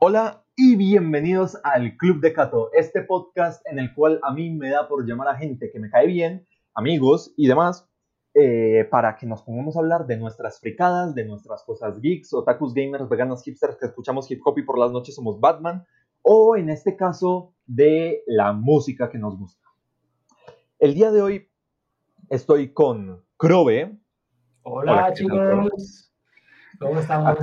Hola y bienvenidos al Club de Cato, este podcast en el cual a mí me da por llamar a gente que me cae bien, amigos y demás, eh, para que nos pongamos a hablar de nuestras fricadas, de nuestras cosas geeks, otakus, gamers, veganos, hipsters que escuchamos hip hop y por las noches somos Batman, o en este caso de la música que nos gusta. El día de hoy estoy con Crobe. Hola, chicos. ¿Cómo estamos?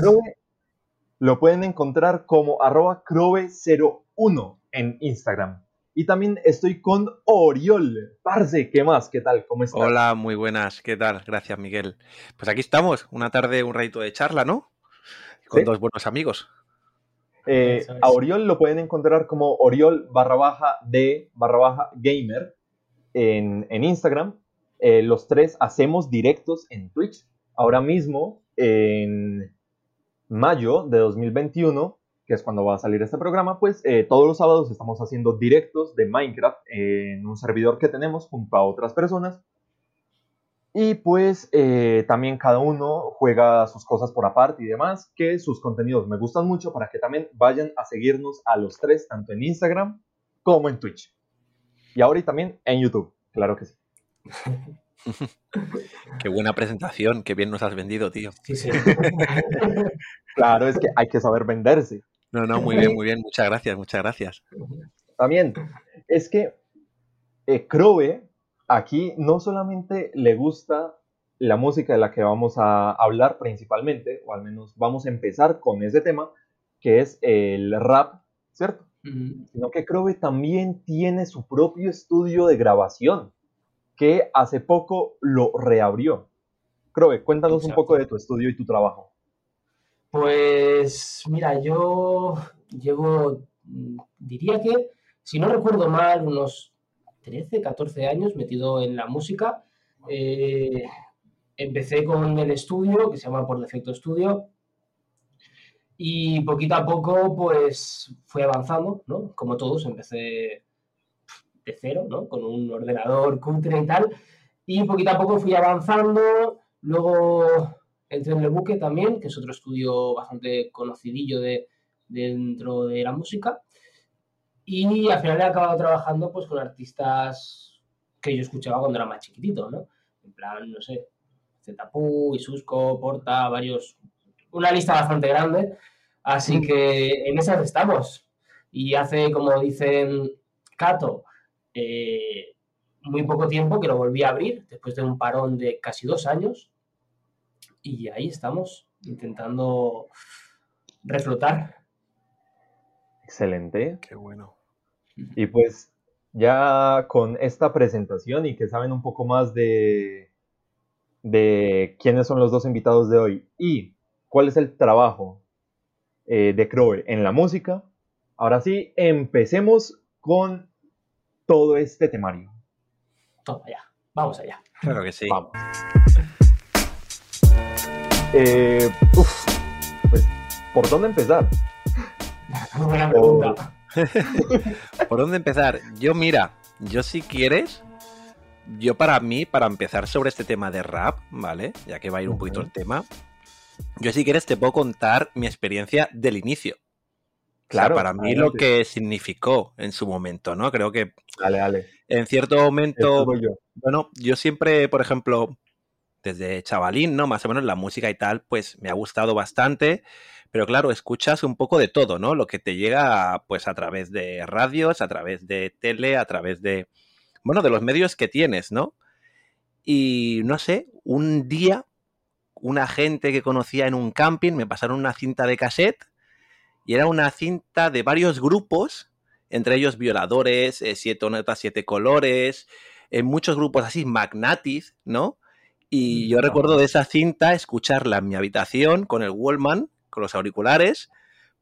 Lo pueden encontrar como arroba crobe01 en Instagram. Y también estoy con Oriol. Parce, ¿qué más? ¿Qué tal? ¿Cómo estás? Hola, muy buenas. ¿Qué tal? Gracias, Miguel. Pues aquí estamos, una tarde, un ratito de charla, ¿no? Con ¿Sí? dos buenos amigos. Eh, a Oriol lo pueden encontrar como Oriol barra baja de barra baja gamer en, en Instagram. Eh, los tres hacemos directos en Twitch. Ahora mismo, en mayo de 2021, que es cuando va a salir este programa, pues eh, todos los sábados estamos haciendo directos de Minecraft en un servidor que tenemos junto a otras personas. Y pues eh, también cada uno juega sus cosas por aparte y demás, que sus contenidos me gustan mucho para que también vayan a seguirnos a los tres, tanto en Instagram como en Twitch. Y ahora y también en YouTube, claro que sí. Qué buena presentación, qué bien nos has vendido, tío. Sí, sí. Claro, es que hay que saber venderse. No, no, muy bien, muy bien. Muchas gracias, muchas gracias. También, es que eh, Crowe aquí no solamente le gusta la música de la que vamos a hablar principalmente, o al menos vamos a empezar con ese tema, que es el rap, ¿cierto? Sino que Crowe también tiene su propio estudio de grabación, que hace poco lo reabrió. Crowe, cuéntanos un poco de tu estudio y tu trabajo. Pues mira, yo llevo, mm, diría que, si no recuerdo mal, unos 13, 14 años metido en la música. Eh, empecé con el estudio, que se llama Por Defecto Estudio, y poquito a poco, pues fui avanzando, ¿no? Como todos, empecé de cero, ¿no? Con un ordenador cutre y tal, y poquito a poco fui avanzando, luego entré en el buque también, que es otro estudio bastante conocidillo de, dentro de la música, y al final he acabado trabajando pues con artistas que yo escuchaba cuando era más chiquitito, ¿no? En plan, no sé, Zetapu, Isusco, Porta, varios, una lista bastante grande, así que en esas estamos. Y hace, como dicen Cato, eh, muy poco tiempo que lo volví a abrir, después de un parón de casi dos años, y ahí estamos, intentando reflotar. Excelente. Qué bueno. Y pues ya con esta presentación y que saben un poco más de, de quiénes son los dos invitados de hoy y cuál es el trabajo eh, de Crowe en la música, ahora sí, empecemos con todo este temario. Toma ya, vamos allá. Claro que sí. Vamos. Eh, uf, pues, ¿por dónde empezar? Buena pregunta. ¿Por dónde empezar? Yo, mira, yo si quieres, yo para mí, para empezar sobre este tema de rap, ¿vale? Ya que va a ir un poquito el tema, yo si quieres te puedo contar mi experiencia del inicio. Claro, para mí lo que significó en su momento, ¿no? Creo que Dale, dale. en cierto momento, yo. bueno, yo siempre, por ejemplo, desde chavalín, ¿no? Más o menos la música y tal, pues me ha gustado bastante, pero claro, escuchas un poco de todo, ¿no? Lo que te llega, pues a través de radios, a través de tele, a través de, bueno, de los medios que tienes, ¿no? Y no sé, un día, una gente que conocía en un camping me pasaron una cinta de cassette y era una cinta de varios grupos, entre ellos violadores, eh, siete notas, siete colores, en muchos grupos así, Magnatis, ¿no? Y yo Ajá. recuerdo de esa cinta escucharla en mi habitación con el Wallman, con los auriculares,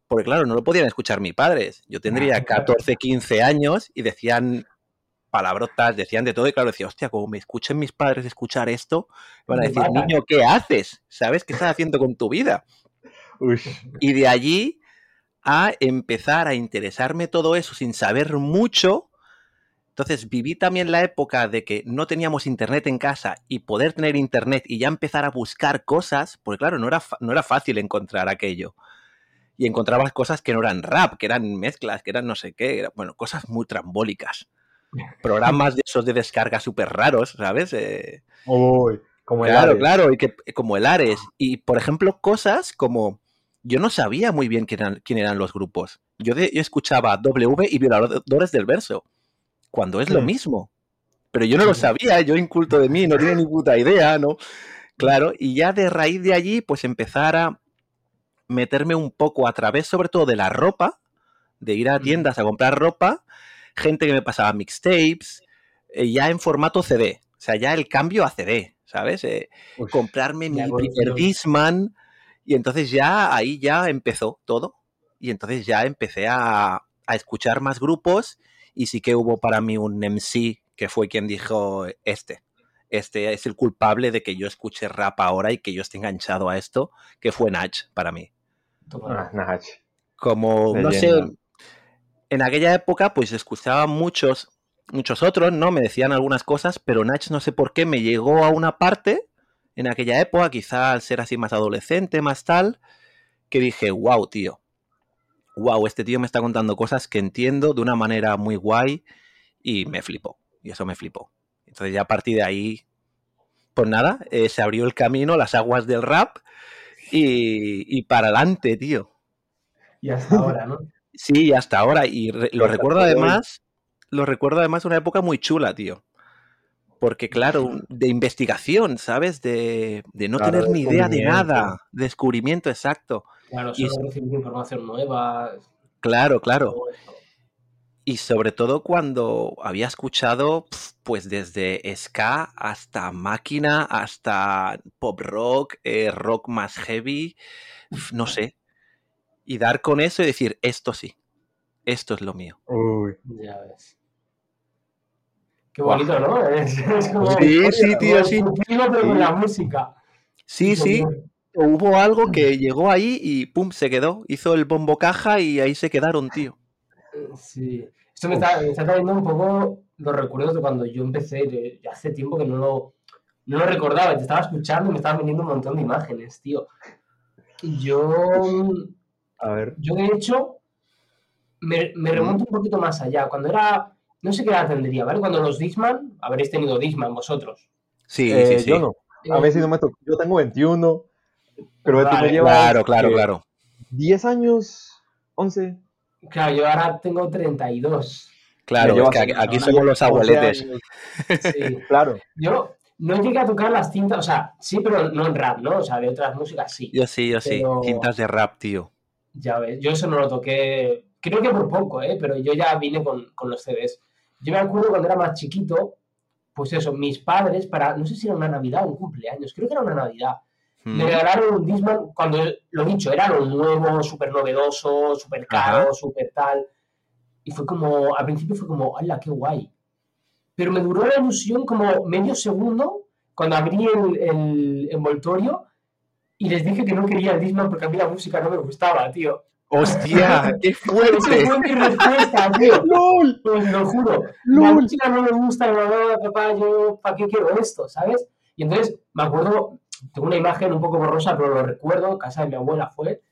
porque claro, no lo podían escuchar mis padres. Yo tendría 14, 15 años y decían palabrotas, decían de todo, y claro, decía, hostia, como me escuchen mis padres escuchar esto, van a decir, niño, ¿qué haces? ¿Sabes qué estás haciendo con tu vida? Uy, Y de allí a empezar a interesarme todo eso sin saber mucho. Entonces viví también la época de que no teníamos internet en casa y poder tener internet y ya empezar a buscar cosas, porque claro, no era, no era fácil encontrar aquello. y encontrabas cosas que no eran rap, que eran mezclas, que eran no sé qué, bueno, cosas muy trambólicas. Programas de esos de descarga súper raros, ¿sabes? Eh, Uy, como el claro, Ares. claro, y que, como el Ares. Y, por ejemplo, cosas como... Yo no sabía muy bien quién eran, quién eran los grupos. Yo, de- yo escuchaba W y Violadores del Verso, cuando es lo Hmm. mismo. Pero yo no lo sabía, yo inculto de mí, no tenía ni puta idea, ¿no? Claro, y ya de raíz de allí, pues empezar a meterme un poco a través, sobre todo de la ropa, de ir a tiendas a comprar ropa, gente que me pasaba mixtapes, eh, ya en formato CD, o sea, ya el cambio a CD, ¿sabes? Eh, comprarme mi primer evolución. Y entonces ya ahí ya empezó todo y entonces ya empecé a, a escuchar más grupos y sí que hubo para mí un MC que fue quien dijo este. Este es el culpable de que yo escuche rap ahora y que yo esté enganchado a esto, que fue Nach para mí. Ah, Nach. Como, no sé, en aquella época pues escuchaba muchos, muchos otros, ¿no? Me decían algunas cosas, pero Nach no sé por qué me llegó a una parte en aquella época, quizá al ser así más adolescente, más tal, que dije, wow, tío. Wow, este tío me está contando cosas que entiendo de una manera muy guay y me flipó. Y eso me flipó. Entonces ya a partir de ahí, pues nada, eh, se abrió el camino, las aguas del rap y, y para adelante, tío. Y hasta ahora, ¿no? Sí, y hasta ahora. Y re- lo recuerdo además, lo recuerdo además una época muy chula, tío. Porque, claro, de investigación, ¿sabes? De, de no Claro, tener ni idea de nada. Descubrimiento, exacto. Claro, Y solo recibir información nueva. Claro, claro. Y sobre todo cuando había escuchado, pues desde ska hasta máquina, hasta pop rock, eh, rock más heavy, no sé. Y dar con eso y decir, esto sí, esto es lo mío. Uy. Ya ves. Qué bonito, ¿no? Es, es como, Sí, sí, tío, sí. con la música. Sí, sí, hubo algo que llegó ahí y pum, se quedó. Hizo el bombo caja y ahí se quedaron, tío. Sí. Esto me está, me está trayendo un poco los recuerdos de cuando yo empecé, ya hace tiempo que no lo, no lo recordaba, te estaba escuchando y me estaban viniendo un montón de imágenes, tío. Yo, A ver. yo de hecho, me, me remonto un poquito más allá. Cuando era, no sé qué edad tendría, ¿vale? Cuando los Disman, habréis tenido Disman vosotros. Sí, Eh, sí, sí. Yo no. A Eh, ver si no me tocó. Yo tengo 21. Pero tú Vale, me llevas. Claro, claro, ¿qué? claro. 10 años. 11. Claro, yo ahora tengo 32. Claro, es que aquí, somos los 11 abueletes. Sí. Claro. Yo no llegué a tocar las cintas, o sea, sí, pero no en rap, ¿no? O sea, de otras músicas sí. Yo sí, yo sí. Cintas de rap, tío. Ya ves, yo eso no lo toqué, creo que por poco, ¿eh? Pero yo ya vine con, con los CDs. Yo me acuerdo cuando era más chiquito, pues eso, mis padres, para, no sé si era una Navidad o un cumpleaños, creo que era una Navidad, me Mm. regalaron un Discman cuando, lo dicho, era lo nuevo, súper novedoso, súper caro, súper tal. Y fue como, al principio fue como, ¡hala, qué guay! Pero me duró la ilusión como medio segundo cuando abrí el, el envoltorio y les dije que no quería el Discman porque a mí la música no me gustaba, tío. ¡Hostia! ¡Qué Esa fuerte! fue mi respuesta, tío. ¡Lol! Pues lo juro. La ¡Lol! música no me gusta, la mamá, papá, yo, ¿para qué quiero esto? ¿Sabes? Y entonces me acuerdo, tengo una imagen un poco borrosa, pero lo recuerdo, casa de mi abuela fue,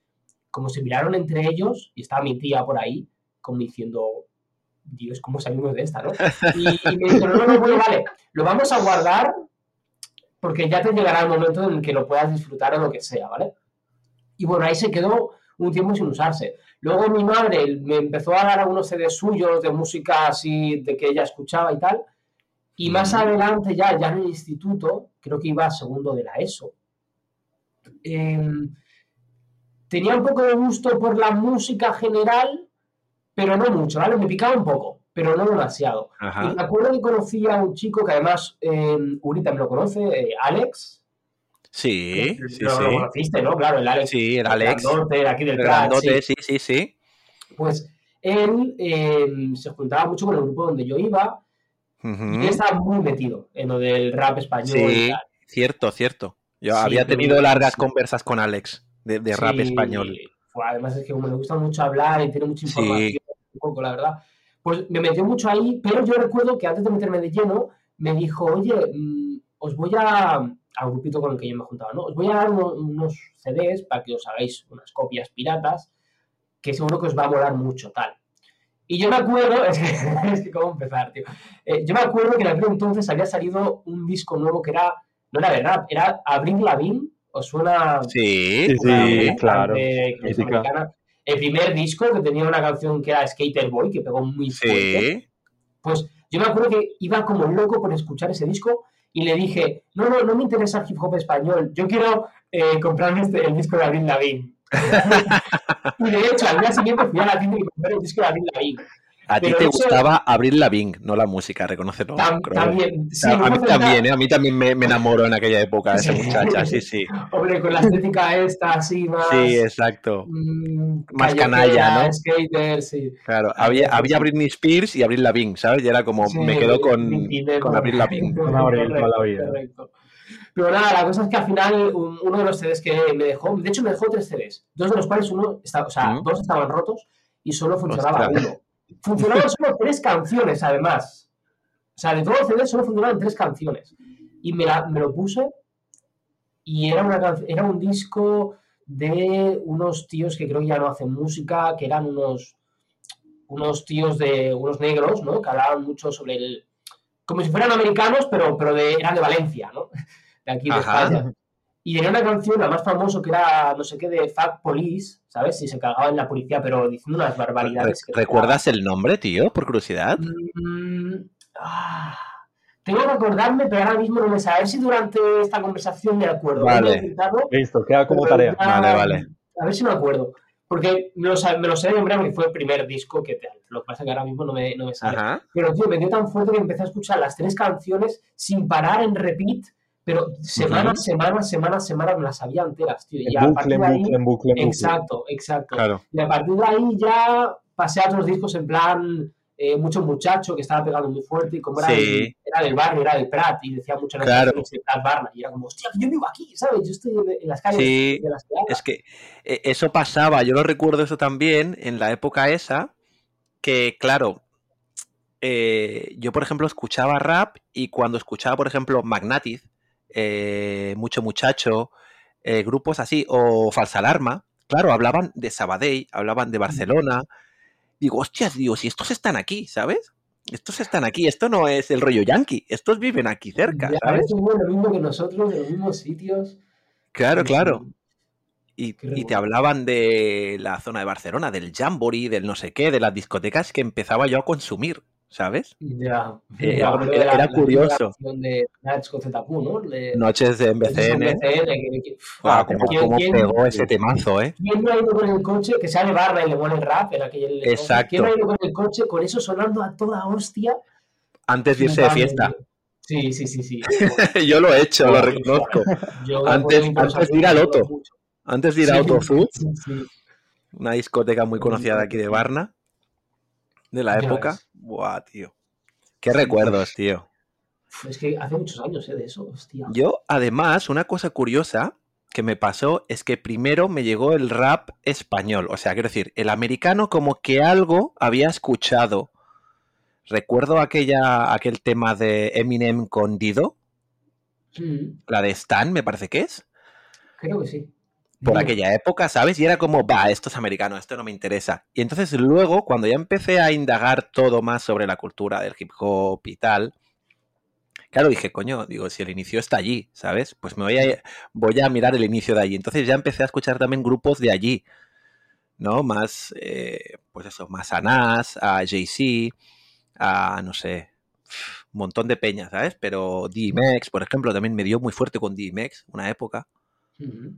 como se miraron entre ellos y estaba mi tía por ahí, como diciendo, Dios, ¿cómo salimos de esta, no? Y, y me dijeron, no, no, bueno, vale, lo vamos a guardar porque ya te llegará el momento en el que lo puedas disfrutar o lo que sea, ¿vale? Y bueno, ahí se quedó un tiempo sin usarse. Luego mi madre me empezó a dar algunos CDs suyos de música así, de que ella escuchaba y tal. Y más adelante, ya, ya en el instituto, creo que iba a segundo de la ESO, em, tenía un poco de gusto por la música general, pero no mucho, ¿vale? Me picaba un poco, pero no demasiado. Y Ajá. me acuerdo que conocí a un chico que además, eh, Urita me lo conoce, eh, Alex. Sí, sí, lo, lo sí. conociste, ¿no? Claro, el Alex. Sí, el Alex. grandote de aquí del El sí. grandote, sí, sí, sí. Pues él eh, se juntaba mucho con el grupo donde yo iba y él estaba muy metido en lo del rap español y Sí, tal. cierto, cierto. Yo Sí, había pero tenido largas conversas con Alex de, de rap español. además es que como le gusta mucho hablar y tiene mucha información, un poco, la verdad. Pues me metió mucho ahí, pero yo recuerdo que antes de meterme de lleno, me dijo, oye, mm, os voy a, al grupito con el que yo me juntaba, ¿no? Os voy a dar uno- unos CDs para que os hagáis unas copias piratas, que seguro que os va a molar mucho, tal. Y yo me acuerdo, es que, es que cómo empezar, tío. Eh, yo me acuerdo que en aquel entonces había salido un disco nuevo que era, no era de rap, era Abril Lavigne, ¿os suena? Sí, Sí, Una sí, banda claro. americana. El primer disco que tenía una canción que era Skater Boy, que pegó muy fuerte. sí. Pues yo me acuerdo que iba como loco por escuchar ese disco y le dije, no, no, no me interesa el hip hop español, yo quiero eh, comprarme este- el disco de Avril Lavigne. y de hecho, al día siguiente fui a la tienda y compré el disco de Avril Lavigne. A ti te gustaba Abril Lavigne, no la música, reconócelo. Tam- creo. también, sí, a mí también, ¿eh? a mí también me, me enamoró en aquella época esa muchacha, sí, sí. Hombre, con la estética esta, así más... Sí, exacto. mm, Más canalla, ¿no? Skater, sí. Claro, había, había. Britney Spears y Abril Lavigne, ¿sabes? Y era como, Sí, me quedo con, con Abril Lavigne. Con Avril toda la vida. correcto. Pero nada, la cosa es que al final un- uno de los CDs que me dejó, de hecho me dejó tres CDs, dos de los cuales uno, está, o sea, ¿Mm? dos estaban rotos y solo funcionaba Ostras. uno. Funcionaban solo tres canciones, además. O sea, de todos los CDs solo funcionaban tres canciones. Y me, la- me lo puse y era, una, era un disco de unos tíos que creo que ya no hacen música, que eran unos, unos tíos de unos negros, ¿no? Que hablaban mucho sobre el... Como si fueran americanos, pero, pero de, eran de Valencia, ¿no? De aquí de Ajá. España. Y tenía una canción, la más famosa, que era, no sé qué, de Fuck Police, ¿sabes? Si se cagaba en la policía, pero diciendo unas Re- barbaridades. que- ¿Recuerdas el nombre, tío, por curiosidad? Mm, ah, tengo que acordarme, pero ahora mismo no me sé. A ver si durante esta conversación me acuerdo. Vale. Listo, queda como tarea. ya- Vale, vale. A ver si me acuerdo. Porque me lo, sa- me lo sé de memoria porque fue el primer disco que te- lo que pasa es que ahora mismo no me, no me sale. Ajá. Pero, tío, me dio tan fuerte que empecé a escuchar las tres canciones sin parar en repeat, pero semana, Ujú. semana, semana, semana me las sabía enteras, tío. Y En a bucle, partir en de ahí, bucle, bucle, exacto, exacto. Claro. Y a partir de ahí ya pasé a otros discos en plan eh, Mucho Muchacho, que estaba pegando muy fuerte, y como era, Sí. era del barrio, era del Prat, y decía mucho en Claro. de Prat Barna, y era como, hostia, yo vivo aquí, ¿sabes? Yo estoy en, las calles Sí, de las habla. Es que eh, eso pasaba, yo lo recuerdo eso también en la época esa, que claro, eh, yo por ejemplo escuchaba rap y cuando escuchaba por ejemplo Magnatiz, eh, Mucho Muchacho, eh, grupos así, o Falsa Alarma, claro, hablaban de Sabadell, hablaban de Barcelona, digo, hostias, digo, si estos están aquí, ¿sabes? Estos están aquí, esto no es el rollo yankee, estos viven aquí cerca, que nosotros, en los mismos sitios. Claro, claro. Y, y te hablaban de la zona de Barcelona, del Jamboree, del no sé qué, de las discotecas que empezaba yo a consumir, ¿sabes? Ya, Eh, ya, era- pero era- la- era la curioso. canción de con ZQ, ¿no? De- Noches de MBCN. Que- cómo, ¿quién- cómo quién- pegó ese temazo, ¿eh? ¿Quién no ha ido con el coche, que sale barra y le pone el rap en aquel Exacto. ¿Quién no ha ido con el coche con eso sonando a toda hostia? Antes de irse de fiesta. Sí, sí, sí, sí. yo lo he hecho, lo reconozco. Antes- antes de ir al Otto. Antes de ir a Sí, Autofood, sí, sí. una discoteca muy conocida de aquí de Varna, de la Ya época. ves. Buah, tío. Qué recuerdos, tío. Es que hace muchos años, ¿eh? De eso, hostia. Yo, además, una cosa curiosa que me pasó es que primero me llegó el rap español. O sea, quiero decir, el americano como que algo había escuchado. Recuerdo aquella, aquel tema de Eminem con Dido, Mm, la de Stan, me parece que es, creo que sí. Por Mm. aquella época, ¿sabes? Y era como, va, esto es americano, esto no me interesa. Y entonces luego, cuando ya empecé a indagar todo más sobre la cultura del hip hop y tal, claro, dije, coño, digo, si el inicio está allí, ¿sabes? Pues me voy a, voy a mirar el inicio de allí. Entonces ya empecé a escuchar también grupos de allí, ¿no? Más, eh, pues eso, más a Nas, a Jay-Z, a, no sé, un montón de peñas, ¿sabes? Pero DMX, por ejemplo, también me dio muy fuerte con DMX, una época. Mm,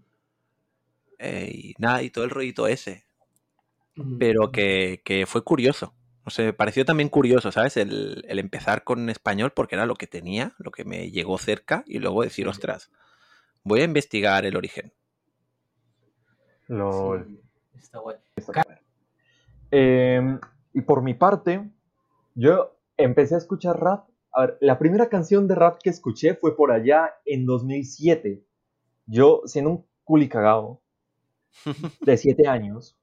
eh, y nada, y todo el rollito ese. Pero que, que fue curioso. No sé, me pareció también curioso, ¿sabes? El, el empezar con español porque era lo que tenía, lo que me llegó cerca y luego decir, ostras, voy a investigar el origen. Lol. Sí, está guay. Eh, y por mi parte, yo empecé a escuchar rap. A ver, la primera canción de rap que escuché fue por allá en 2007. Yo, siendo un culicagado de 7 años,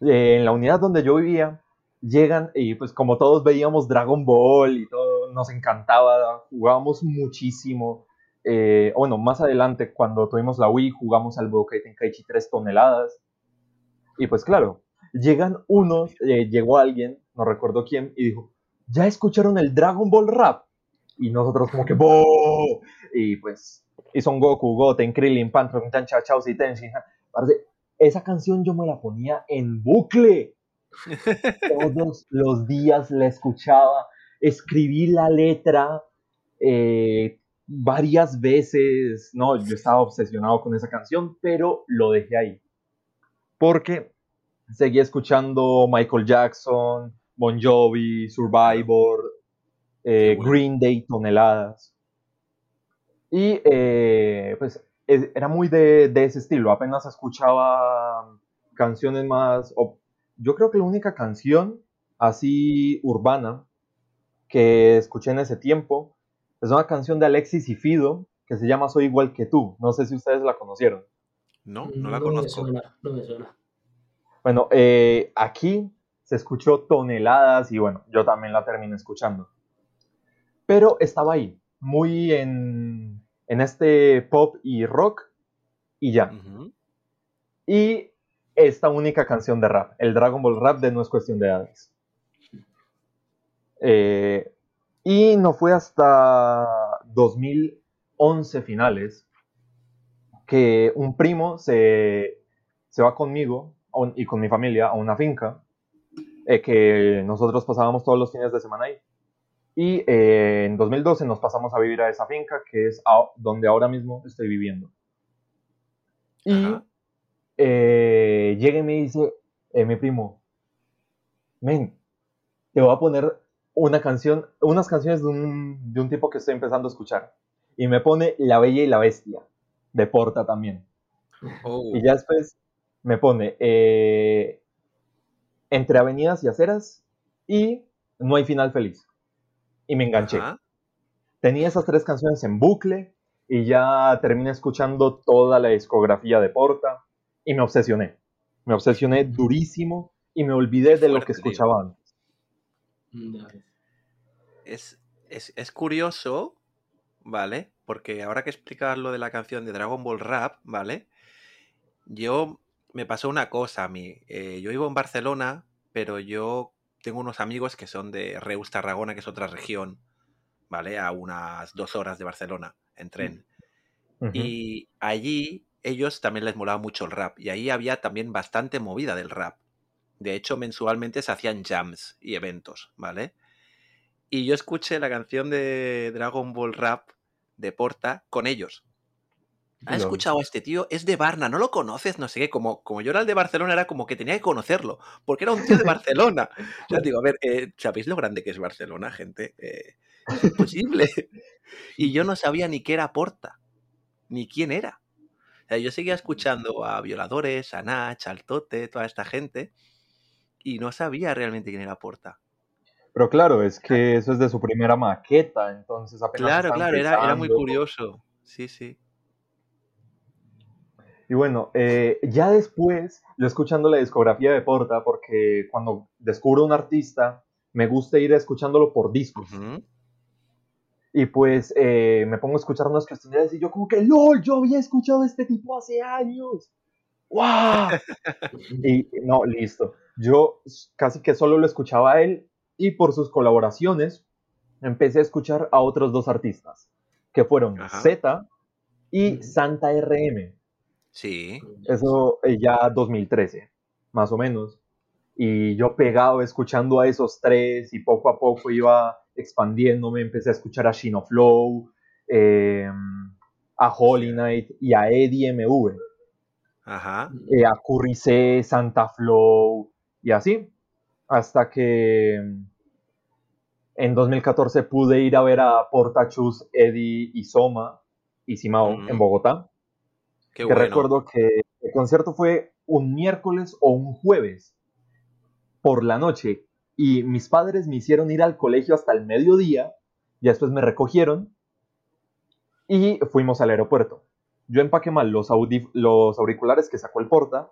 eh, en la unidad donde yo vivía, llegan y pues como todos veíamos Dragon Ball y todo, nos encantaba, jugábamos muchísimo. Eh, bueno, más adelante, cuando tuvimos la Wii, jugamos al Budokai Tenkaichi 3 toneladas. Y pues claro, llegan unos, eh, llegó alguien, no recuerdo quién, y dijo, ¿ya escucharon el Dragon Ball Rap? Y nosotros como que, ¡Bo! Y pues, y son Goku, Goten, Krillin, Pantron, Chancha, Chao, Tenshin. Esa canción yo me la ponía en bucle. Todos los días la escuchaba, escribí la letra eh, varias veces. No, yo estaba obsesionado con esa canción, pero lo dejé ahí. Porque seguí escuchando Michael Jackson, Bon Jovi, Survivor, eh, Green Day, toneladas. Y eh, pues era muy de, ese estilo, apenas escuchaba canciones más... yo creo que la única canción así urbana que escuché en ese tiempo es una canción de Alexis y Fido que se llama Soy igual que tú. No sé si ustedes la conocieron. No, no la conozco. no me suena. Bueno, eh, aquí se escuchó toneladas y bueno, yo también la terminé escuchando. Pero estaba ahí, muy en, en este pop y rock y ya. Y esta única canción de rap, el Dragon Ball Rap de No es cuestión de edades. Eh, y no fue hasta 2011 finales que un primo se, se va conmigo y con mi familia a una finca eh, que nosotros pasábamos todos los fines de semana ahí. Y eh, en 2012 nos pasamos a vivir a esa finca que es donde ahora mismo estoy viviendo. Y eh, llega y me dice mi primo, men, te voy a poner una canción, unas canciones de un, de un tipo que estoy empezando a escuchar. Y me pone La Bella y la Bestia, de Porta también. Oh. Y ya después me pone eh, entre avenidas y aceras y no hay final feliz. Y me enganché. Tenía esas tres canciones en bucle y ya terminé escuchando toda la discografía de Porta y me obsesioné. Me obsesioné durísimo y me olvidé de lo que escuchaba antes. Es, es, es, curioso, ¿vale? Porque ahora que explicas lo de la canción de Dragon Ball Rap, ¿vale? Yo me pasó una cosa a mí. Eh, yo vivo en Barcelona, pero yo tengo unos amigos que son de Reus Tarragona, que es otra región, ¿vale? A unas dos horas de Barcelona en tren. Y allí ellos también les molaba mucho el rap. Y ahí había también bastante movida del rap. De hecho, mensualmente se hacían jams y eventos, ¿vale? Y yo escuché la canción de Dragon Ball Rap de Porta con ellos. ¿Has escuchado a este tío? Es de Barna, ¿no lo conoces? No sé qué, como, como yo era el de Barcelona, era como que tenía que conocerlo, porque era un tío de Barcelona. O digo, a ver, eh, ¿sabéis lo grande que es Barcelona, gente? Eh, es imposible. Y yo no sabía ni qué era Porta, ni quién era. O sea, yo seguía escuchando a violadores, a Nach, al Tote, toda esta gente, y no sabía realmente quién era Porta. Pero claro, es que eso es de su primera maqueta, entonces apenas. Claro, claro, era, era muy curioso. Sí, sí. Y bueno, eh, ya después, yo escuchando la discografía de Porta, porque cuando descubro un artista, me gusta ir escuchándolo por discos. Y pues eh, me pongo a escuchar unas cuestiones y yo como que, LOL, yo había escuchado a este tipo hace años. ¡Wow! y no, listo. Yo casi que solo lo escuchaba a él y por sus colaboraciones empecé a escuchar a otros dos artistas, que fueron Z y Santa RM. Sí. Eso eh, ya 2013, más o menos. Y yo pegado escuchando a esos tres y poco a poco iba expandiéndome, empecé a escuchar a Shino Flow, em, a Holy Night y a Eddie MV. Ajá. Eh, a Curry C, Santa Flow y así. Hasta que en 2014 pude ir a ver a Portachus, Eddie y Soma y Simao en Bogotá que recuerdo que el concierto fue un miércoles o un jueves por la noche y mis padres me hicieron ir al colegio hasta el mediodía y después me recogieron y fuimos al aeropuerto. Yo empaqué mal los, los auriculares que sacó el porta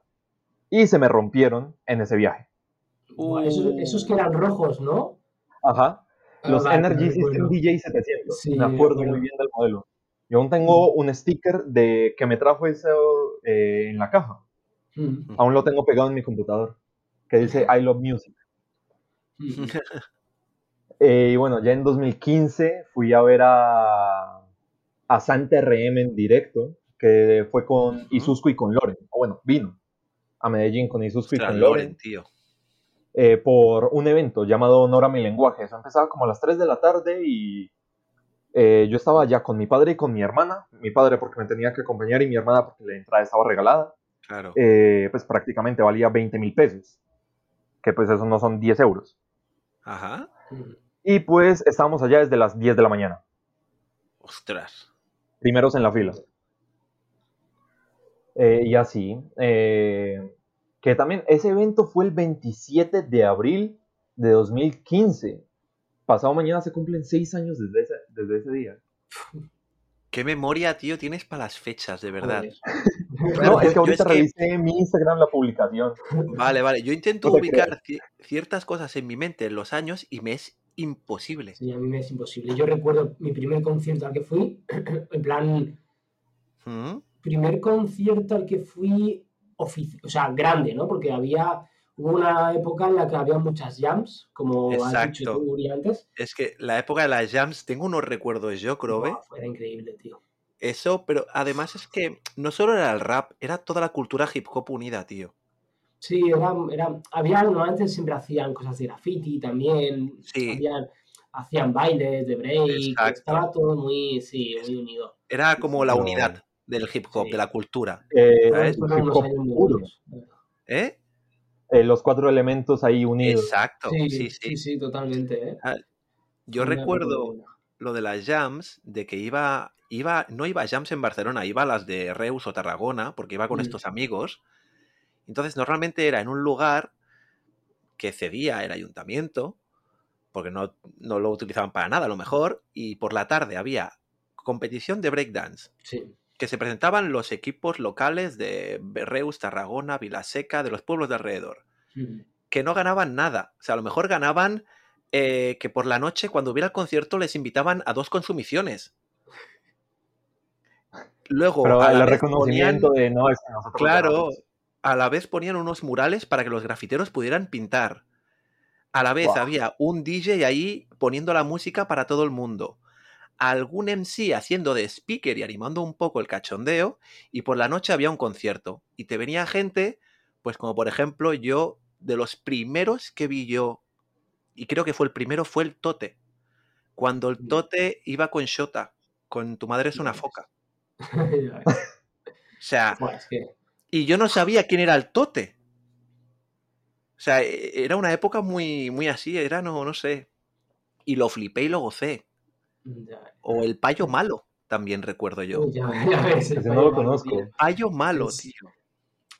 y se me rompieron en ese viaje. esos, que eran rojos, ¿no? Ajá. Ah, los Energy System DJ 700. me acuerdo muy bien del modelo. Yo aún tengo un sticker de que me trajo eso eh, en la caja. Mm, Aún lo tengo pegado en mi computador, que dice I love music. mm. Eh, y bueno, ya en 2015 fui a ver a, a Santa RM en directo, que fue con. Isusco y con Loren. O bueno, vino a Medellín con Isusco y Ostras, con Loren, Loren tío. eh, por un evento llamado Honor a mi lenguaje. Eso empezaba como a las 3 de la tarde y eh, yo estaba allá con mi padre y con mi hermana. Mi padre porque me tenía que acompañar y mi hermana porque la entrada estaba regalada. Claro. Eh, pues prácticamente valía 20 mil pesos, que pues eso no son 10 euros. Ajá. Y pues estábamos allá desde las 10 de la mañana. Ostras. primeros en la fila. Eh, y así. eh, que también ese evento fue el 27 de abril de 2015. Pasado mañana se cumplen seis años desde ese, desde ese día. Qué memoria, tío, tienes para las fechas, de verdad. No, es que ahorita es que- revisé en mi Instagram la publicación. Vale, vale. Yo intento No ubicar ci- ciertas cosas en mi mente en los años y me es imposible. Sí, a mí me es imposible. Yo recuerdo mi primer concierto al que fui, en plan, ¿Mm? primer concierto al que fui, ofici- o sea, grande, ¿no? Porque había, hubo una época en la que había muchas jams, como has dicho tú, Uri, antes. Es que la época de las jams, tengo unos recuerdos yo, Grove, Buah, Era increíble, tío. eso, pero además es que no solo era el rap, era toda la cultura hip hop unida, tío. Sí, era, era, había, normalmente siempre hacían cosas de graffiti también, Sí. habían- hacían bailes de break, Exacto. estaba todo muy, sí, muy unido. Era como la unidad del hip hop, Sí. de la cultura. Eh, ¿Sabes? Hip hop. ¿Eh? Eh, los cuatro elementos ahí unidos. Exacto. Sí, Sí, sí, sí. sí, totalmente. ¿eh? Yo una época recuerdo buena. lo de las jams, de que iba, iba, no iba a jams en Barcelona, iba a las de Reus o Tarragona, porque iba con Mm. estos amigos. Entonces, normalmente era en un lugar que cedía el ayuntamiento, porque no, no lo utilizaban para nada a lo mejor, y por la tarde había competición de breakdance, Sí. Que se presentaban los equipos locales de Reus, Tarragona, Vilaseca, de los pueblos de alrededor Mm. que no ganaban nada. O sea, a lo mejor ganaban eh, que por la noche, cuando hubiera el concierto, les invitaban a dos consumiciones. Luego, Pero a el la vez reconocimiento ponían- de no, es que nosotros claro, ganamos. a la vez ponían unos murales para que los grafiteros pudieran pintar. A la vez había un DJ ahí poniendo la música para todo el mundo. Algún MC haciendo de speaker y animando un poco el cachondeo. Y por la noche había un concierto. Y te venía gente, pues como por ejemplo yo, de los primeros que vi yo, y creo que fue el primero, fue el Tote. Cuando el. Tote iba con Shota, con Tu madre es una foca. O sea, y yo no sabía quién era el Tote. O sea, e- era una época muy, muy así, era, no, no sé. Y lo flipé y lo gocé. Ya, O el payo malo, también recuerdo yo. ya, ya ves, el Ese no payo lo malo, conozco. Payo malo, Sí. tío.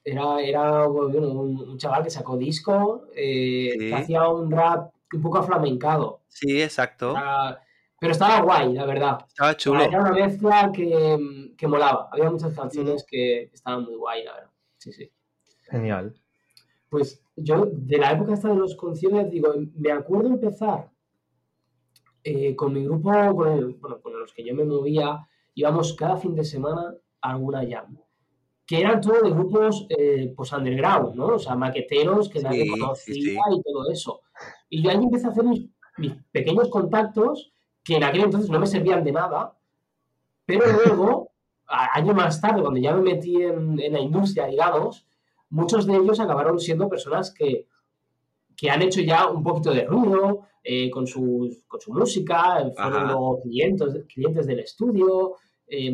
Era, era bueno, un, un chaval que sacó disco, eh, Sí. que hacía un rap un poco aflamencado. Sí, exacto. Era- pero estaba guay, la verdad. Estaba chulo. Era una mezcla que, que molaba. Había muchas canciones que estaban muy guay, la verdad. Sí, sí. Genial. Pues yo, de la época esta de los conciertos, digo, me acuerdo empezar eh, con mi grupo, con, el- bueno, con los que yo me movía, íbamos cada fin de semana a alguna jam. Que eran todos de grupos eh, pues underground, ¿no? O sea, maqueteros que nadie Sí, sí, conocía sí. y todo eso. Y yo ahí empecé a hacer mis, mis pequeños contactos que en aquel entonces no me servían de nada, pero luego, años más tarde, cuando ya me metí en, en la industria, digamos, muchos de ellos acabaron siendo personas que, que han hecho ya un poquito de ruido eh, con, sus- con su música, fueron luego clientes, clientes del estudio. eh,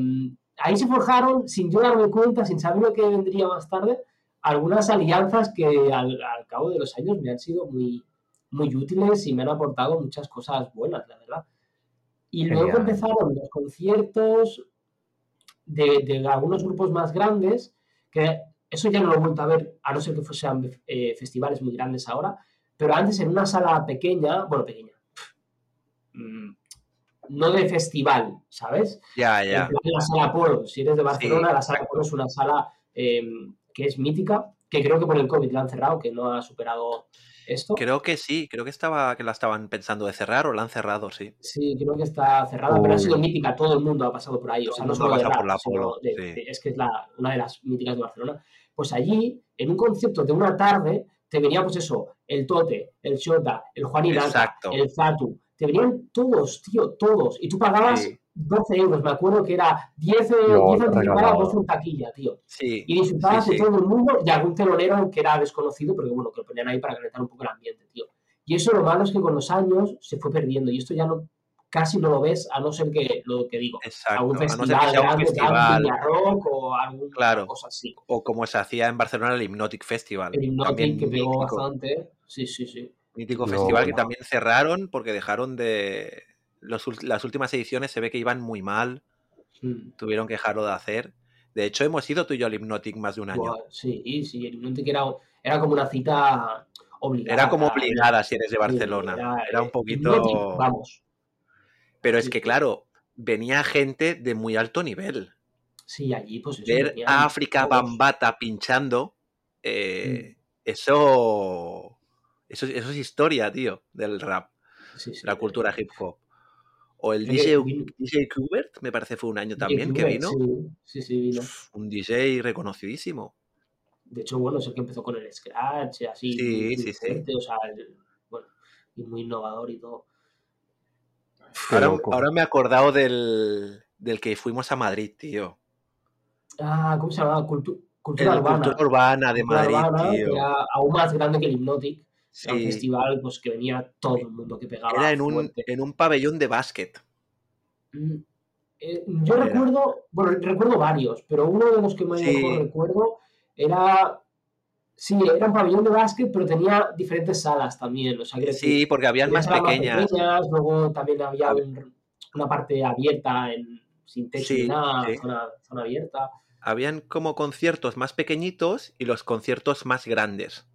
ahí se forjaron, sin yo darme cuenta, sin saber lo que vendría más tarde, algunas alianzas que al, al cabo de los años me han sido muy, muy útiles y me han aportado muchas cosas buenas, la verdad. Y luego Genial. empezaron los conciertos de, de algunos grupos más grandes, que eso ya no lo he vuelto a ver, a no ser que fuesen eh, festivales muy grandes ahora, pero antes en una sala pequeña, bueno, pequeña, mm, no de festival, ¿sabes? Ya, ya. la sala Apolo, si eres de Barcelona, Sí, la sala Apolo es una sala eh, que es mítica, que creo que por el COVID la han cerrado, que no ha superado esto. Creo que sí, creo que estaba que la estaban pensando de cerrar o la han cerrado, sí. Sí, creo que está cerrada, pero ha sido mítica, todo el mundo ha pasado por ahí, o sea, no solo de rap, por la Apolo, de- sí. de- es que es la, una de las míticas de Barcelona. Pues allí, en un concierto de una tarde, te venía, pues eso, el Tote, el Shota, el Juan Irata, el Zatu. Te venían todos, tío, todos. Y tú pagabas 12 euros. Me acuerdo que era 10, 10 anticipadas, 12 en taquilla, tío. Sí. Y disfrutabas de todo el mundo y algún telonero que era desconocido, pero bueno, que lo ponían ahí para calentar un poco el ambiente, tío. Y eso lo malo es que con los años se fue perdiendo. Y esto ya no casi no lo ves, a no ser que lo que digo, Exacto. algún a no ser que festival sea un grande, festival. rock o alguna Claro. cosa así. O como se hacía en Barcelona el Hypnotic Festival. El también Hypnotic que pegó mítico, bastante. Sí, sí, sí. mítico festival que también cerraron porque dejaron de... los las últimas ediciones se ve que iban muy mal, Mm. tuvieron que dejarlo de hacer. De hecho, hemos ido tú y yo al Hypnotic más de un año. Sí, sí, el Hypnotic era, era como una cita obligada. Era como obligada si eres de Barcelona. Era un eh, poquito... Hypnotic, vamos. Pero es que, claro, venía gente de muy alto nivel. Sí, allí pues. Ver a África. Bambata pinchando, eh, Mm. eso, eso, eso es historia, tío, del rap, Sí, sí. la cultura hip hop. O el DJ, DJ Kubert, me parece fue un año también que vino. Sí, sí, sí, vino. Un DJ reconocidísimo. De hecho, bueno, es el que empezó con el Scratch, así. Sí, muy, muy sí, sí. fuerte, O sea, el- bueno, y muy innovador y todo. Ahora, me he acordado del, del que fuimos a Madrid, tío. Ah, ¿cómo se llamaba? Cultu- cultura El urbana. Cultura Urbana de Cultura Madrid, Urbana, tío. era aún más grande que el Hypnotic. Era un Sí. festival pues, que venía todo el mundo que pegaba Era en un, en un pabellón de básquet. Mm, eh, yo Era. recuerdo, bueno, recuerdo varios, pero uno de los que más Sí. mejor recuerdo era, sí, era un pabellón de básquet, pero tenía diferentes salas también, o sea, Sí, porque habían más pequeñas. pequeñas, luego también había Hab- un- una parte abierta, en, sin techo Sí, ni nada, sí. zona, zona abierta. Habían como conciertos más pequeñitos y los conciertos más grandes.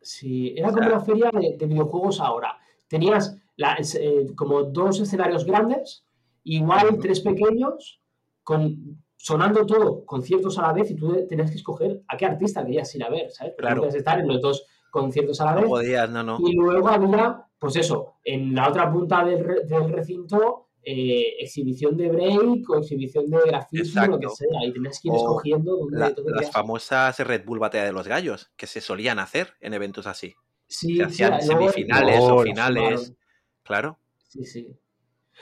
Sí, era O como sea- una feria de, de videojuegos ahora. Tenías la- eh, como dos escenarios grandes, igual tres pequeños, con, sonando todo, conciertos a la vez, y tú tenías que escoger a qué artista querías ir a ver, ¿sabes? Porque Claro. no podías estar en los dos conciertos a la No vez. podías, no, no. Y luego había, pues eso, en la otra punta del, re- del recinto, eh, exhibición de break o exhibición de grafismo, lo que sea, y tenías que ir O escogiendo dónde, La- las querías. famosas Red Bull Batalla de los Gallos, que se solían hacer en eventos así. Sí, Se hacían semifinales o finales. Claro. Sí, sí.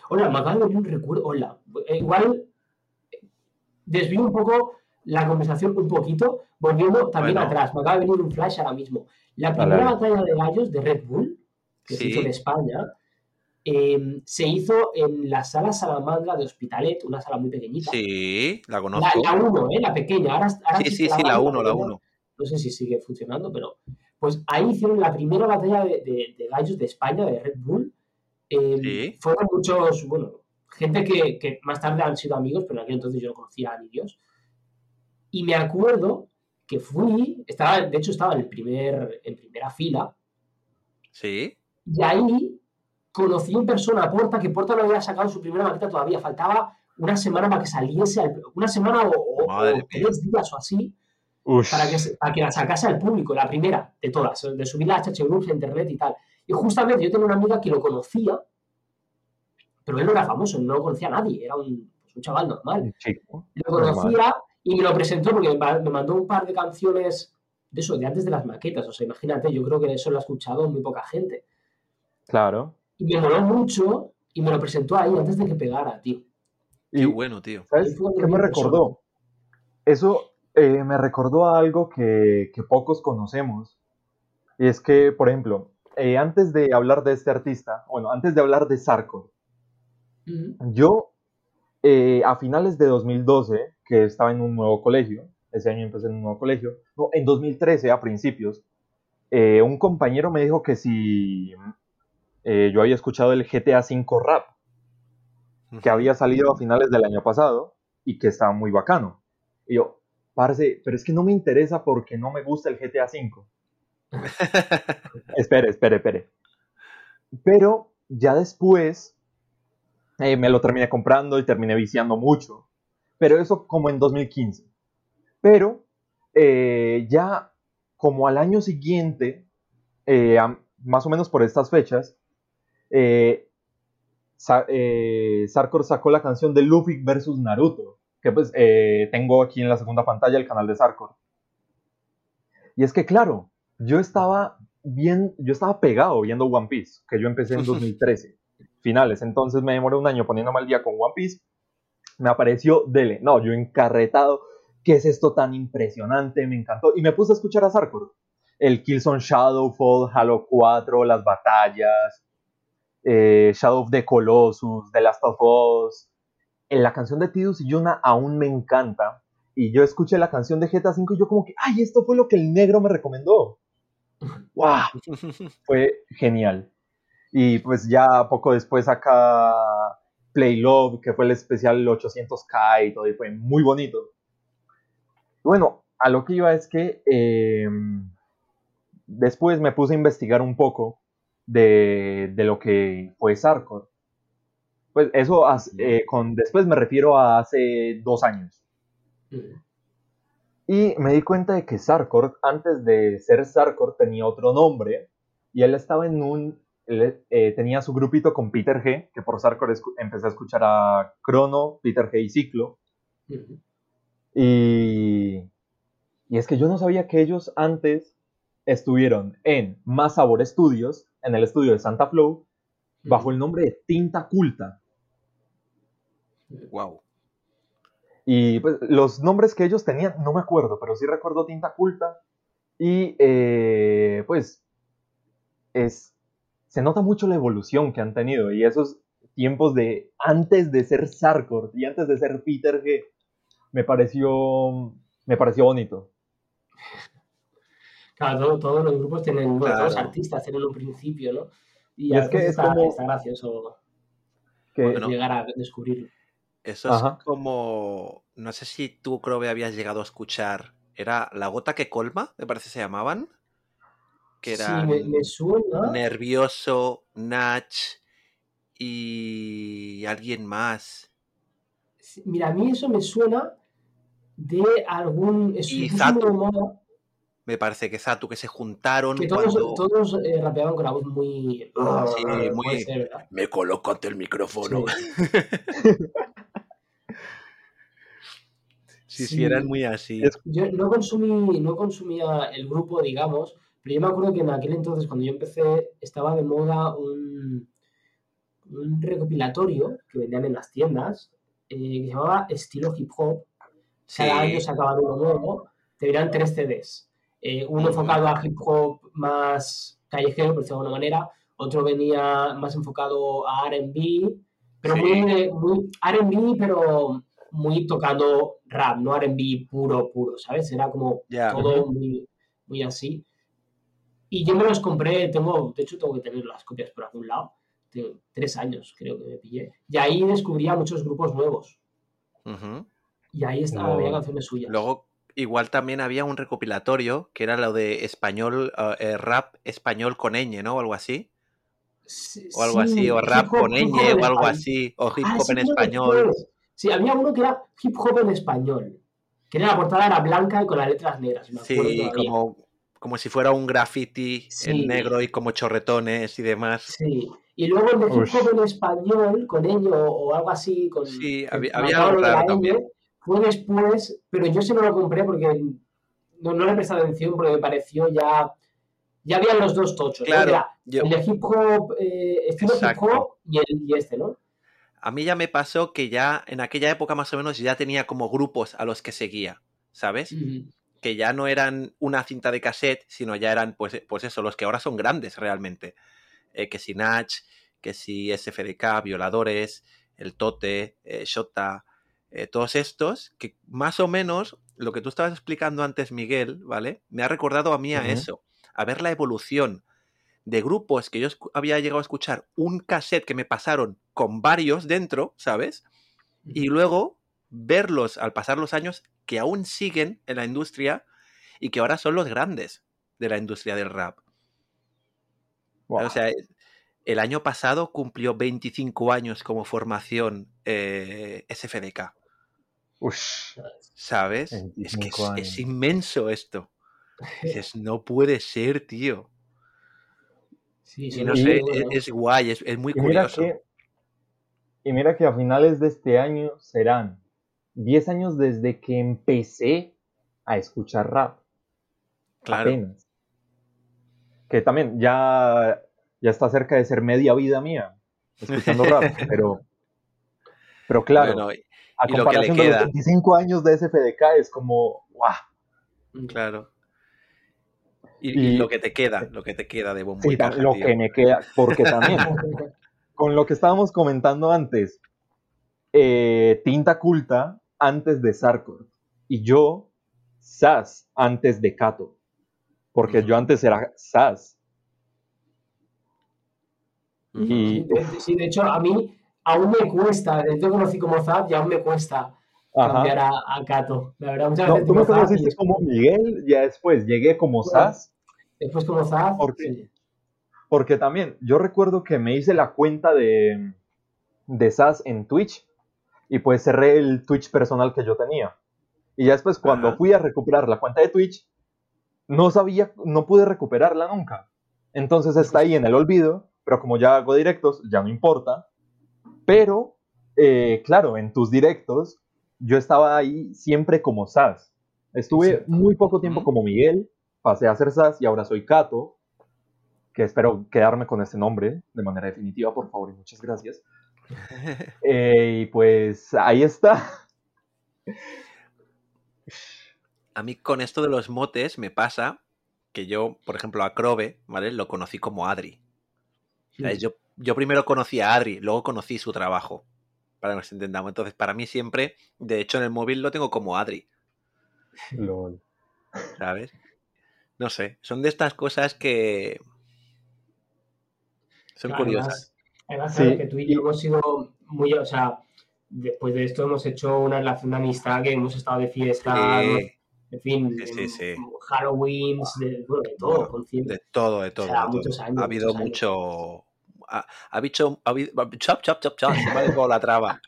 Hola, me acaba de un recuerdo. Hola. Eh, igual desvío un poco la conversación un poquito, volviendo también Bueno. atrás. Me acaba de venir un flash ahora mismo. La primera batalla de gallos de Red Bull, que se hizo en España, eh, se hizo en la sala Salamandra de Hospitalet, una sala muy pequeñita. Sí, la conozco. la 1, ¿eh? La pequeña. Ahora, ahora Sí, sí, sí, la grande, 1, la pequeña. 1. No sé si sigue funcionando, pero pues ahí hicieron la primera batalla de, de- de gallos de España, de Red Bull. Eh, Sí. Fueron muchos, bueno, gente que, que más tarde han sido amigos, pero en aquel entonces yo no conocía ni Dios. Y me acuerdo que fui, estaba, de hecho estaba en, el primer, en primera fila, Sí. y ahí conocí en persona a Porta, que Porta no había sacado su primera maqueta todavía, faltaba una semana para que saliese, al- una semana o, o- tres días o así, para que, para que la sacase al público, la primera de todas, de subirla a HH Groups, a internet y tal. Y justamente yo tenía una amiga que lo conocía, pero él no era famoso, no lo conocía a nadie, era un, pues, un chaval normal. Chico. Lo conocía y me lo presentó porque me ma- me mandó un par de canciones de eso, de antes de las maquetas. O sea, imagínate, yo creo que eso lo ha escuchado muy poca gente. Claro. Y me moló mucho y me lo presentó ahí antes de que pegara, tío. Qué Y, bueno, tío. ¿Sabes qué me recordó? Eso eh, me recordó a algo que, que pocos conocemos. Y es que, por ejemplo, eh, antes de hablar de este artista, bueno, antes de hablar de Sarko, Yo eh, a finales de 2012, que estaba en un nuevo colegio, ese año empecé en un nuevo colegio, no, en 2013 a principios, eh, un compañero me dijo que si eh, yo había escuchado el GTA V Rap, que había salido a finales del año pasado y que estaba muy bacano. Y yo, parce, pero es que no me interesa porque no me gusta el GTA V. espere, espere, espere. Pero ya después eh, me lo terminé comprando y terminé viciando mucho. Pero eso como en 2015. Pero eh, ya como al año siguiente, eh, a- más o menos por estas fechas, Sa- Sarkor sacó la canción de Luffy versus Naruto. Que pues tengo aquí en la segunda pantalla el canal de Sarkor. Y es que, claro, yo estaba bien, yo estaba pegado viendo One Piece, que yo empecé en 2013, finales. Entonces me demoré un año poniéndome al día con One Piece. Me apareció Dele. No, yo encarretado. ¿Qué es esto tan impresionante? Me encantó. Y me puse a escuchar a Sarkor. El Killzone Shadowfall, Halo 4, las batallas, eh, Shadow of the Colossus, The Last of Us. En la canción de Tidus y Yuna aún me encanta. Y yo escuché la canción de GTA V y yo como que, ay, esto fue lo que el negro me recomendó. ¡Wow! Fue genial. Y pues ya poco después acá Play Love, que fue el especial 800K y todo, y fue muy bonito. Bueno, a lo que iba es que em, después me puse a investigar un poco de, lo que fue Sarkor. Pues eso, eh, con, después me refiero a hace dos años. Y me di cuenta de que Sarkor, antes de ser Sarkor, tenía otro nombre. Y él estaba en un. Eh, tenía su grupito con Peter G, que por Sarkor empecé a escuchar a Crono, Peter G y Ciclo. Y. Y es que yo no sabía que ellos antes estuvieron en Más Sabor Studios, en el estudio de Santa Flow, bajo el nombre de Tinta Culta. Wow. Y pues los nombres que ellos tenían, no me acuerdo, pero sí recuerdo Tinta Culta. Y eh, pues es, se nota mucho la evolución que han tenido y esos tiempos de antes de ser Sarkor y antes de ser Peter G, me pareció, me pareció bonito. Claro, todos los grupos tienen, bueno, todos los artistas tienen un principio, ¿no? Y, es que es está, como... está gracioso llegar a descubrirlo. Eso es como. No sé si tú creo que habías llegado a escuchar. Era La Gota que Colma, me parece se llamaban. Que era. Sí, me, suena. Nervioso, Nach y alguien más. Mira, a mí eso me suena de algún. Y Zatu. Me parece que Zatu, que se juntaron. Que todos, todos eh, rapeaban con la voz muy. Sí, muy. me coloco ante el micrófono. Sí, sí, eran muy así. Yo no consumí, no consumía el grupo, digamos, pero yo me acuerdo que en aquel entonces, cuando yo empecé, estaba de moda un, un recopilatorio que vendían en las tiendas, eh, que se llamaba Estilo Hip Hop. Cada año sacaban uno nuevo, te venían tres CDs. Eh, uno enfocado a hip hop más callejero, por decirlo de alguna manera, otro venía más enfocado a RB, pero muy, muy RB, pero muy tocando rap, no R&B puro, puro, ¿sabes? Era como todo muy, muy así. Y yo me los compré, tengo, de hecho tengo que tener las copias por algún lado, tengo tres años creo que me pillé. Y ahí descubría muchos grupos nuevos. Y ahí estaba, había canciones suyas. Luego, igual también había un recopilatorio que era lo de español, eh, rap español con ñ, ¿no? O algo así. o algo así, o rap con ñ, o algo así, o hip ah, hop en español. Sí, había uno que era hip hop en español. Que la portada era blanca y con las letras negras. sí, como, como si fuera un graffiti en negro y como chorretones y demás. Sí. Y luego el de hip hop en español, con ello o algo así. Con, sí, había, algo raro también. Fue después, pero yo sí no lo compré porque no, no le presté atención porque me pareció ya. Ya habían los dos tochos. Claro, El de hip hop, eh, estilo hip hop y, el, y este, ¿no? A mí ya me pasó que ya en aquella época más o menos ya tenía como grupos a los que seguía, ¿sabes? Que ya no eran una cinta de cassette, sino ya eran, pues, pues eso, los que ahora son grandes realmente. Eh, que si Natch, que si SFDK, Violadores, El Tote, eh, Shota, eh, todos estos, que más o menos lo que tú estabas explicando antes, Miguel, ¿vale? Me ha recordado a mí a eso, a ver la evolución de grupos que yo había llegado a escuchar un cassette que me pasaron con varios dentro, ¿sabes? Y luego verlos al pasar los años que aún siguen en la industria y que ahora son los grandes de la industria del rap. O sea, el año pasado cumplió 25 años como formación eh, SFDK. ¿Sabes? Es que es, inmenso esto. no puede ser, tío. Sí, no sé, e, es, guay, es, muy curioso. y mira que a finales de este año serán 10 años desde que empecé a escuchar rap. Claro. Apenas. Que también ya, ya está cerca de ser media vida mía, escuchando rap, pero, pero claro, Bueno, y- a y lo que le comparación de los queda. 25 años de SFDK es como, ¡guau! claro. Y, y Y- lo que te queda, lo que te queda de bombo Sí, lo tío. que me queda, porque también, con lo que estábamos comentando antes, eh, Tinta Culta antes de Sarkor, y yo, Sas antes de Kato, porque yo antes era Sas. Y Sí, de, sí, de hecho, a mí aún me cuesta, que conocí como Zap, ya aún me cuesta cambiar a, a Kato. La verdad, muchas No, veces tú me y conociste como Miguel, ya después llegué como Bueno. Sas, después como Zap. ¿Por qué? sí. porque también yo recuerdo que me hice la cuenta de, de Sas en Twitch y pues cerré el Twitch personal que yo tenía. Y ya después cuando Ajá. fui a recuperar la cuenta de Twitch, no sabía, no pude recuperarla nunca. Entonces está ahí en el olvido, pero como ya hago directos, ya no importa. Pero, eh, claro, en tus directos, yo estaba ahí siempre como Sas. Estuve muy poco tiempo como Miguel, pasé a ser Sas y ahora soy Cato, que espero quedarme con ese nombre de manera definitiva, por favor, y muchas gracias. Eh, y pues ahí está. A mí con esto de los motes me pasa que yo, por ejemplo, a Crobe, ¿vale? Lo conocí como Adri. ¿sabes? Yo, yo primero conocí a Adri, luego conocí su trabajo, para que nos entendamos. Entonces, para mí siempre, de hecho, en el móvil lo tengo como Adri, Lol. ¿sabes? No sé, son de estas cosas que son Claro, curiosas. Además, Sí, claro, que tú y yo hemos sido muy, o sea, después de esto hemos hecho una relación de amistad que hemos estado de fiesta, Sí, en fin, Sí, sí, sí. Halloween, de, bueno, de todo, Bueno, de todo, de todo. sea, de todo. muchos años, ha habido años. mucho. Ha, ha habido, ha habido- chop, chop, chop, chop, se me ha la traba.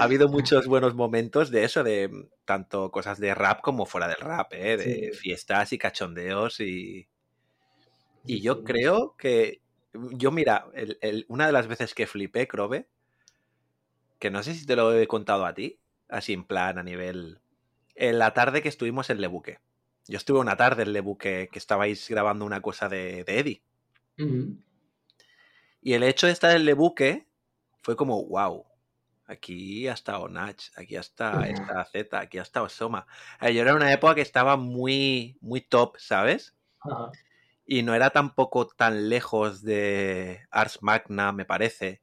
Ha habido muchos buenos momentos de eso, de tanto cosas de rap como fuera del rap, ¿eh? de Sí. fiestas y cachondeos y, y yo sí. creo que, yo mira, el- el- una de las veces que flipé, Crobe, que no sé si te lo he contado a ti, así en plan a nivel, en la tarde que estuvimos en Lebuque. Yo estuve una tarde en Lebuque que estabais grabando una cosa de, de Eddie. Y el hecho de estar en Lebuque fue como, wow, aquí ha estado Nach, aquí está esta Z, aquí ha estado Soma. Eh, Yo era una época que estaba muy, muy top, ¿sabes? Ajá. Y no era tampoco tan lejos de Ars Magna, me parece.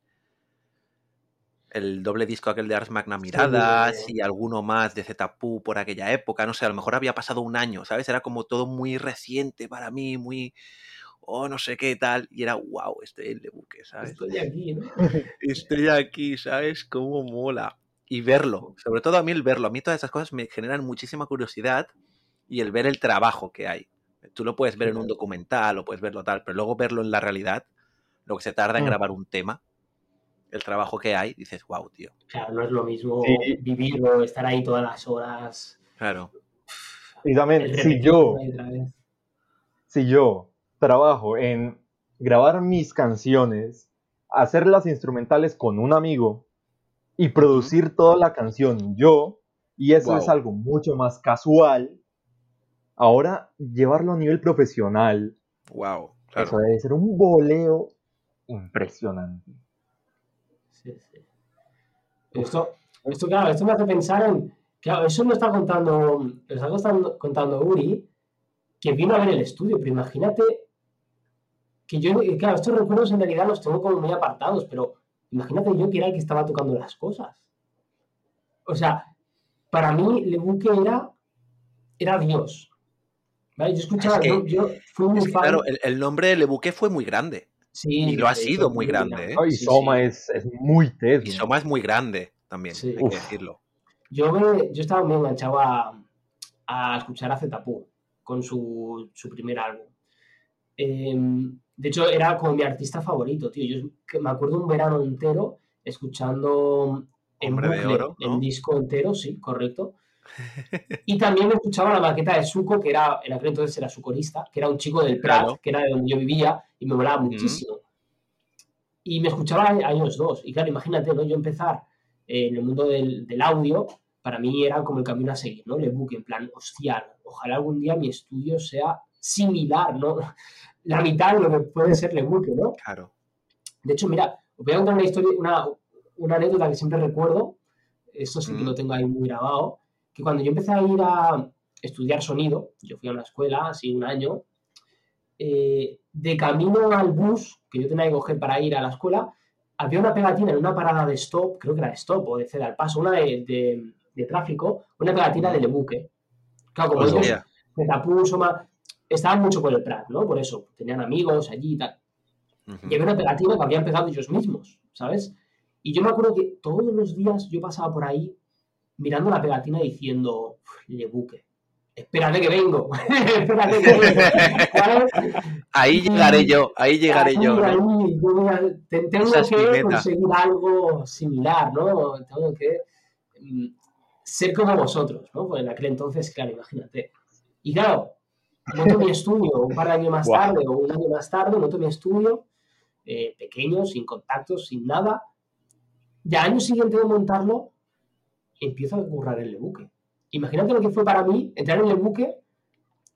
El doble disco aquel de Ars Magna Miradas Sí. y alguno más de Zetapu por aquella época. No sé, a lo mejor había pasado un año, ¿sabes? Era como todo muy reciente para mí, muy. Oh, no sé qué tal. Y era, wow, estoy en Lebuque, ¿sabes? Estoy aquí, ¿no? Estoy aquí, ¿sabes? Cómo mola. Y verlo, sobre todo a mí el verlo. A mí todas esas cosas me generan muchísima curiosidad y el ver el trabajo que hay. Tú lo puedes ver en un documental o puedes verlo tal, pero luego verlo en la realidad, lo que se tarda en Mm. grabar un tema, el trabajo que hay, dices, wow, tío. Claro, no es lo mismo Sí. vivirlo, estar ahí todas las horas. Claro. Y también, si yo, si yo trabajo en grabar mis canciones, hacer las instrumentales con un amigo y producir toda la canción yo, y eso es algo mucho más casual, ahora llevarlo a nivel profesional, Wow. eso debe ser un boleo impresionante. Sí, sí. Esto, esto, claro, esto me hace pensar en. Claro, eso lo está contando, lo está contando, contando Uri, que vino a ver el estudio, pero imagínate que yo, claro, estos recuerdos en realidad los tengo como muy apartados, pero imagínate yo que era el que estaba tocando las cosas. O sea, para mí Lebuque era, era Dios. ¿Vale? Yo escuchaba, Es que- yo, yo fui muy Es que, fan. claro, el, el nombre de Lebuque fue muy grande. sí, y lo ha sido muy grande, ¿eh? Sí, Soma sí. Es, es muy teso. Y Soma es muy grande también, Sí. hay que decirlo. Yo, me, yo estaba muy enganchado a, a escuchar a Zetapu con su, su primer álbum. Eh, de hecho, era como mi artista favorito, tío. Yo que me acuerdo un verano entero escuchando en Hombre de bucle, Oro, ¿no? en disco entero, sí, correcto. Y también escuchaba la maqueta de Suco, que era, en aquel entonces era su corista, que era un chico del Prat, Claro. que era de donde yo vivía, y me molaba muchísimo. Y me escuchaba a ellos dos. Y claro, imagínate, ¿no? Yo empezar eh, en el mundo del, del audio, para mí era como el camino a seguir, ¿no? El ebook, en plan, hostia, ojalá algún día mi estudio sea similar, ¿no? La mitad de lo que puede ser Lebuque, ¿no? Claro. De hecho, mira, os voy a contar una historia, una, una anécdota que siempre recuerdo, esto sí que Mm. lo tengo ahí muy grabado, que cuando yo empecé a ir a estudiar sonido, yo fui a una escuela, así un año, eh, de camino al bus que yo tenía que coger para ir a la escuela, había una pegatina en una parada de stop, creo que era de stop o de ceda al paso, una de, de- de tráfico, una pegatina de Lebuque. Claro, como ellos, Hostia. Metapú, Soma, estaban mucho por el Prat, ¿no? Por eso, tenían amigos allí y tal. Ujú. Y había una pegatina que habían pegado ellos mismos, ¿sabes? Y yo me acuerdo que todos los días yo pasaba por ahí mirando la pegatina diciendo, "Uf, le buque, espérate que vengo, espérate que vengo. Ahí llegaré yo, ahí llegaré yo. ¿no? ahí, yo voy a- te- tengo Esa que conseguir algo similar, ¿no? Tengo que mm, ser como vosotros, ¿no? Pues en aquel entonces, claro, imagínate. Y claro, monto mi estudio un par de años más Guau. tarde o un año más tarde, monto mi estudio, eh, pequeño, sin contactos, sin nada. Y al año siguiente de montarlo, empiezo a currar el buque. Imagínate lo que fue para mí entrar en el buque,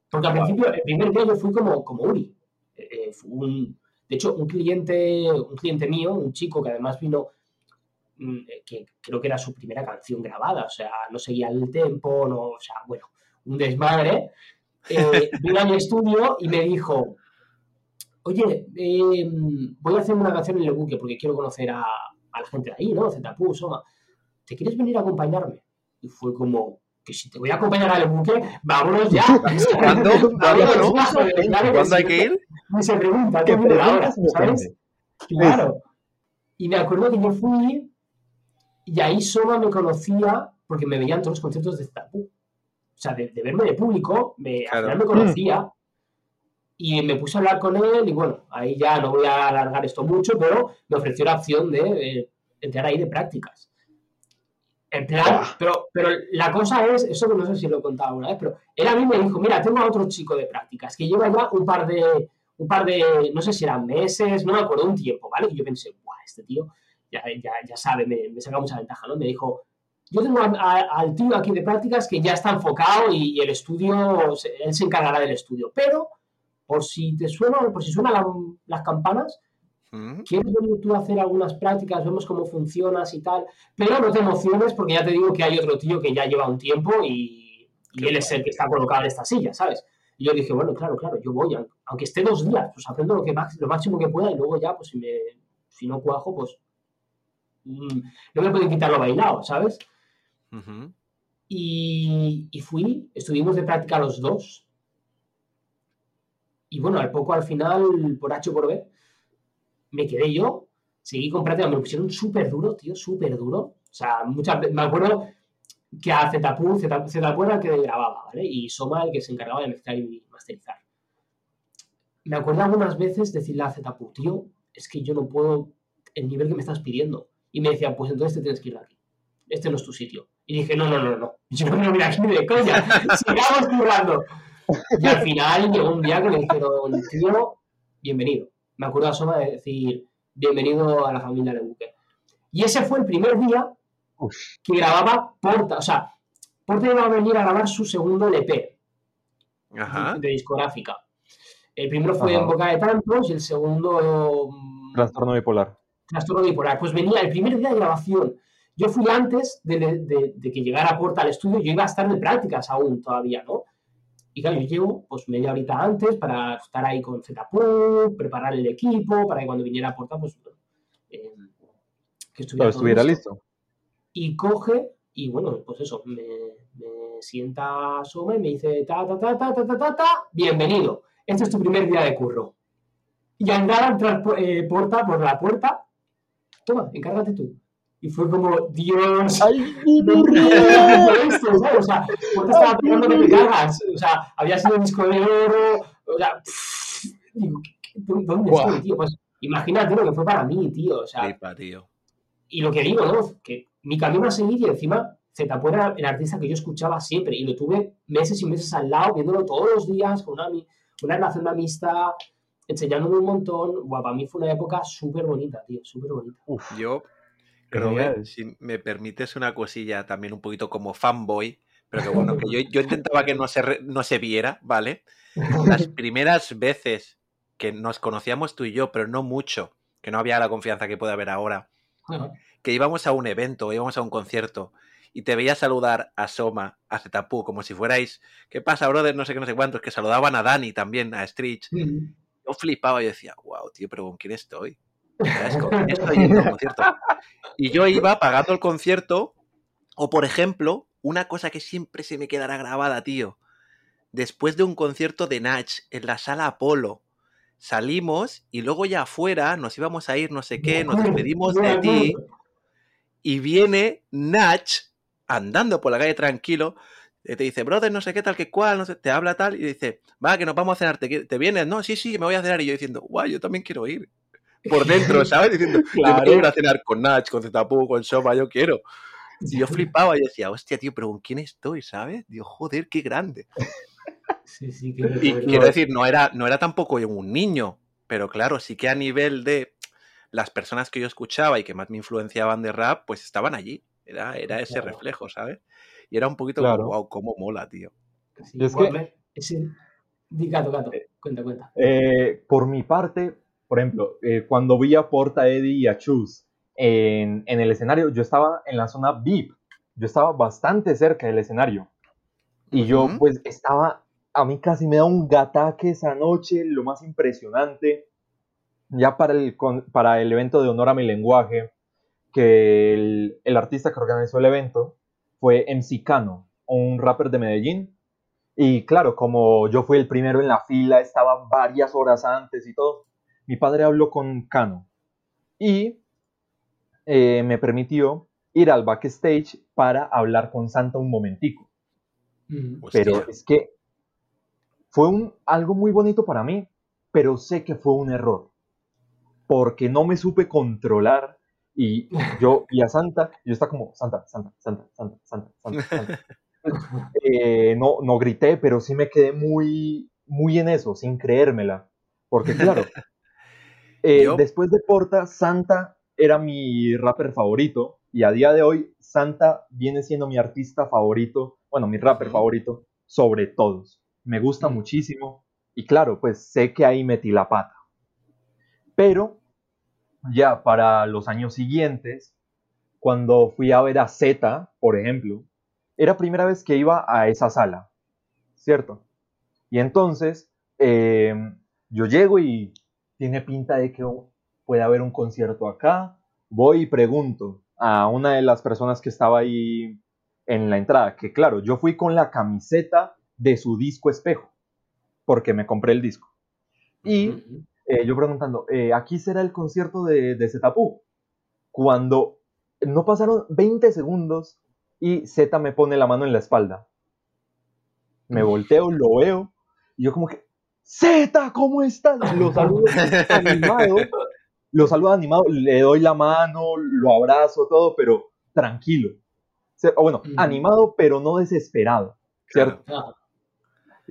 porque al principio, el primer día yo fui como, como Uri. Eh, eh, fue un- de hecho, un cliente, un cliente mío, un chico que además vino, mm, eh, que creo que era su primera canción grabada, o sea, no seguía el tempo, no, o sea, bueno, un desmadre, eh, vino a mi estudio y me dijo, oye, eh, voy a hacer una canción en el buque porque quiero conocer a, a la gente de ahí, ¿no? Zetapu, Soma, ¿te quieres venir a acompañarme? Y fue como, que si te voy a acompañar al buque, vámonos ya. ¿Cuándo? ¿Cuándo, no? ya, joder, claro que ¿Cuándo hay que ir? Ni se pregunta, ¿Qué ¿qué viene ahora? me ¿Sabes? Claro. Y me acuerdo que yo fui y ahí Soma me conocía porque me veían todos los conciertos de Zetapu. O sea, de, de verme de público, me, Claro. al final me conocía y me puse a hablar con él y bueno, ahí ya no voy a alargar esto mucho, pero me ofreció la opción de eh, entrar ahí de prácticas. En plan, Buah. pero, pero la cosa es, eso que no sé si lo he contado alguna vez, pero él a mí me dijo, mira, tengo a otro chico de prácticas que lleva ya un par de, un par de, no sé si eran meses, no me acuerdo, un tiempo, ¿vale? Y yo pensé, guau, este tío ya, ya, ya sabe, me, me saca mucha ventaja, ¿no? Me dijo, yo tengo a- a- al tío aquí de prácticas que ya está enfocado y, el estudio, se- él se encargará del estudio, pero por si te suena, por si suenan la- las campanas. ¿Quieres venir tú a hacer algunas prácticas? Vemos cómo funcionas y tal. Pero no te emociones porque ya te digo que hay otro tío que ya lleva un tiempo y, él es el que está colocado en esta silla, ¿sabes? Y yo dije, bueno, claro, claro, yo voy, aun- aunque esté dos días, pues aprendo lo, que lo máximo que pueda y luego ya, pues si, me, si no cuajo, pues mm, no me pueden quitar lo bailado, ¿sabes? Y, y fui, estuvimos de práctica los dos. Y bueno, al poco, al final, por H por B, me quedé yo, seguí con práctica, me lo pusieron súper duro, tío, súper duro. O sea, muchas veces, me acuerdo que a Zetapu, Zetapu, era el que grababa, ¿vale? Y Soma el que se encargaba de mezclar y masterizar. Me acuerdo algunas veces decirle a Zetapu, tío, es que yo no puedo el nivel que me estás pidiendo. Y me decía, pues entonces te tienes que ir de aquí. Este no es tu sitio. Y dije, no, no, no, no. Yo no me voy aquí de coña. Sigamos currando. Y al final llegó un día que me dijeron, tío, bienvenido. Me acuerdo a Soma de decir, bienvenido a la familia de Buque. Y ese fue el primer día Uf. que grababa Porta. O sea, Porta iba a venir a grabar su segundo LP Ajá. de discográfica. El primero fue Ajá. En Boca de Tantos y el segundo mm, Trastorno bipolar. Trastorno bipolar. Pues venía el primer día de grabación. Yo fui antes de, de- de que llegara Porta al estudio, yo iba a estar de prácticas aún todavía, ¿no? Y claro, yo llego pues media horita antes para estar ahí con Zetapu, preparar el equipo, para que cuando viniera Porta, pues eh, que estuviera, todo estuviera listo. listo. Y coge, y bueno, pues eso, me, me sienta Soma y me dice, ta, ta, ta, ta, ta, ta, ta, ta, bienvenido, este es tu primer día de curro. Y al nada entrar eh, Porta por la puerta, toma, encárgate tú. Y fue como, Dios, ¡Ay, esto, ¿sabes? O sea, Porta estaba pegando que te cagas. O sea, había sido disco de oro. O sea, pff, digo, ¿qué- qué- ¿dónde estoy, tío? Pues imagínate lo que fue para mí, tío. O sea, Flipa, tío. y lo que digo, ¿no? Que mi camino a seguir y encima Zetapu era el artista que yo escuchaba siempre y lo tuve meses y meses al lado, viéndolo todos los días, con una, una relación de amistad, enseñándome un montón. Guau, para mí fue una época súper bonita, tío, súper bonita. Yo, Genial. Robert, si me permites una cosilla también un poquito como fanboy, pero que bueno, que yo, yo intentaba que no se, no se viera, ¿vale? Las primeras veces que nos conocíamos tú y yo, pero no mucho, que no había la confianza que puede haber ahora, que íbamos a un evento, íbamos a un concierto, y te veía saludar a Soma, a Zetapú, como si fuerais, ¿qué pasa, brother? No sé qué, no sé cuántos, que saludaban a Dani también, a Stritch. Yo flipaba y decía, wow, tío, pero ¿con quién estoy? Y yo iba pagando el concierto, o por ejemplo, una cosa que siempre se me quedará grabada, tío. Después de un concierto de Nach en la sala Apolo, salimos y luego ya afuera nos íbamos a ir, no sé qué, nos despedimos de ti y viene Nach andando por la calle tranquilo, te dice, brother, no sé qué tal, que cual, no sé, te habla tal, y dice, va, que nos vamos a cenar, ¿te, ¿te vienes? No, sí, sí, me voy a cenar. Y yo diciendo, guau, yo también quiero ir. Por dentro, ¿sabes? Diciendo, claro. yo quiero ir a cenar con Nach, con Zetapu, con Soma, yo quiero. Y yo flipaba y decía, hostia, tío, pero ¿con quién estoy, sabes? Digo, joder, qué grande. Sí, sí, y quiero decir, no era, no era tampoco un niño, pero claro, sí que a nivel de las personas que yo escuchaba y que más me influenciaban de rap, pues estaban allí. Era, era ese reflejo, ¿sabes? Y era un poquito Claro. como, wow, cómo mola, tío. Sí, es que- ese- Di, gato, gato, cuenta, cuenta. Eh, por mi parte, por ejemplo, eh, cuando vi a Porta Eddie y a Chus en, en el escenario, yo estaba en la zona VIP. Yo estaba bastante cerca del escenario. Y yo, Ujú. pues, estaba. A mí casi me da un gataque esa noche, lo más impresionante. Ya para el, para el evento de Honor a mi lenguaje, que el, el artista que organizó el evento fue MC Cano, un rapper de Medellín. Y claro, como yo fui el primero en la fila, estaba varias horas antes y todo, mi padre habló con Cano y eh, me permitió ir al backstage para hablar con Santa un momentico. Mm. Hostia. Pero es que fue un, algo muy bonito para mí, pero sé que fue un error, porque no me supe controlar y yo vi a Santa, y yo estaba como, Santa, Santa, Santa, Santa, Santa, Santa, Santa. Eh, no, no grité, pero sí me quedé muy, muy en eso, sin creérmela, porque claro, eh, después de Porta, Santa era mi rapper favorito, y a día de hoy, Santa viene siendo mi artista favorito, bueno, mi rapper favorito, sobre todos. Me gusta muchísimo, y claro, pues sé que ahí metí la pata. Pero ya para los años siguientes, cuando fui a ver a Z, por ejemplo, era primera vez que iba a esa sala, ¿cierto? Y entonces eh, yo llego y tiene pinta de que puede haber un concierto acá. Voy y pregunto a una de las personas que estaba ahí en la entrada, que claro, yo fui con la camiseta de su disco espejo, porque me compré el disco. Y eh, yo preguntando, eh, ¿aquí será el concierto de, de Zetapú? Cuando no pasaron 20 segundos y Z me pone la mano en la espalda. Me volteo, lo veo, y yo como que, Z, ¿cómo estás? Lo saludo animado, lo saludo animado, le doy la mano, lo abrazo, todo, pero tranquilo. O bueno, animado, pero no desesperado, ¿cierto? Claro.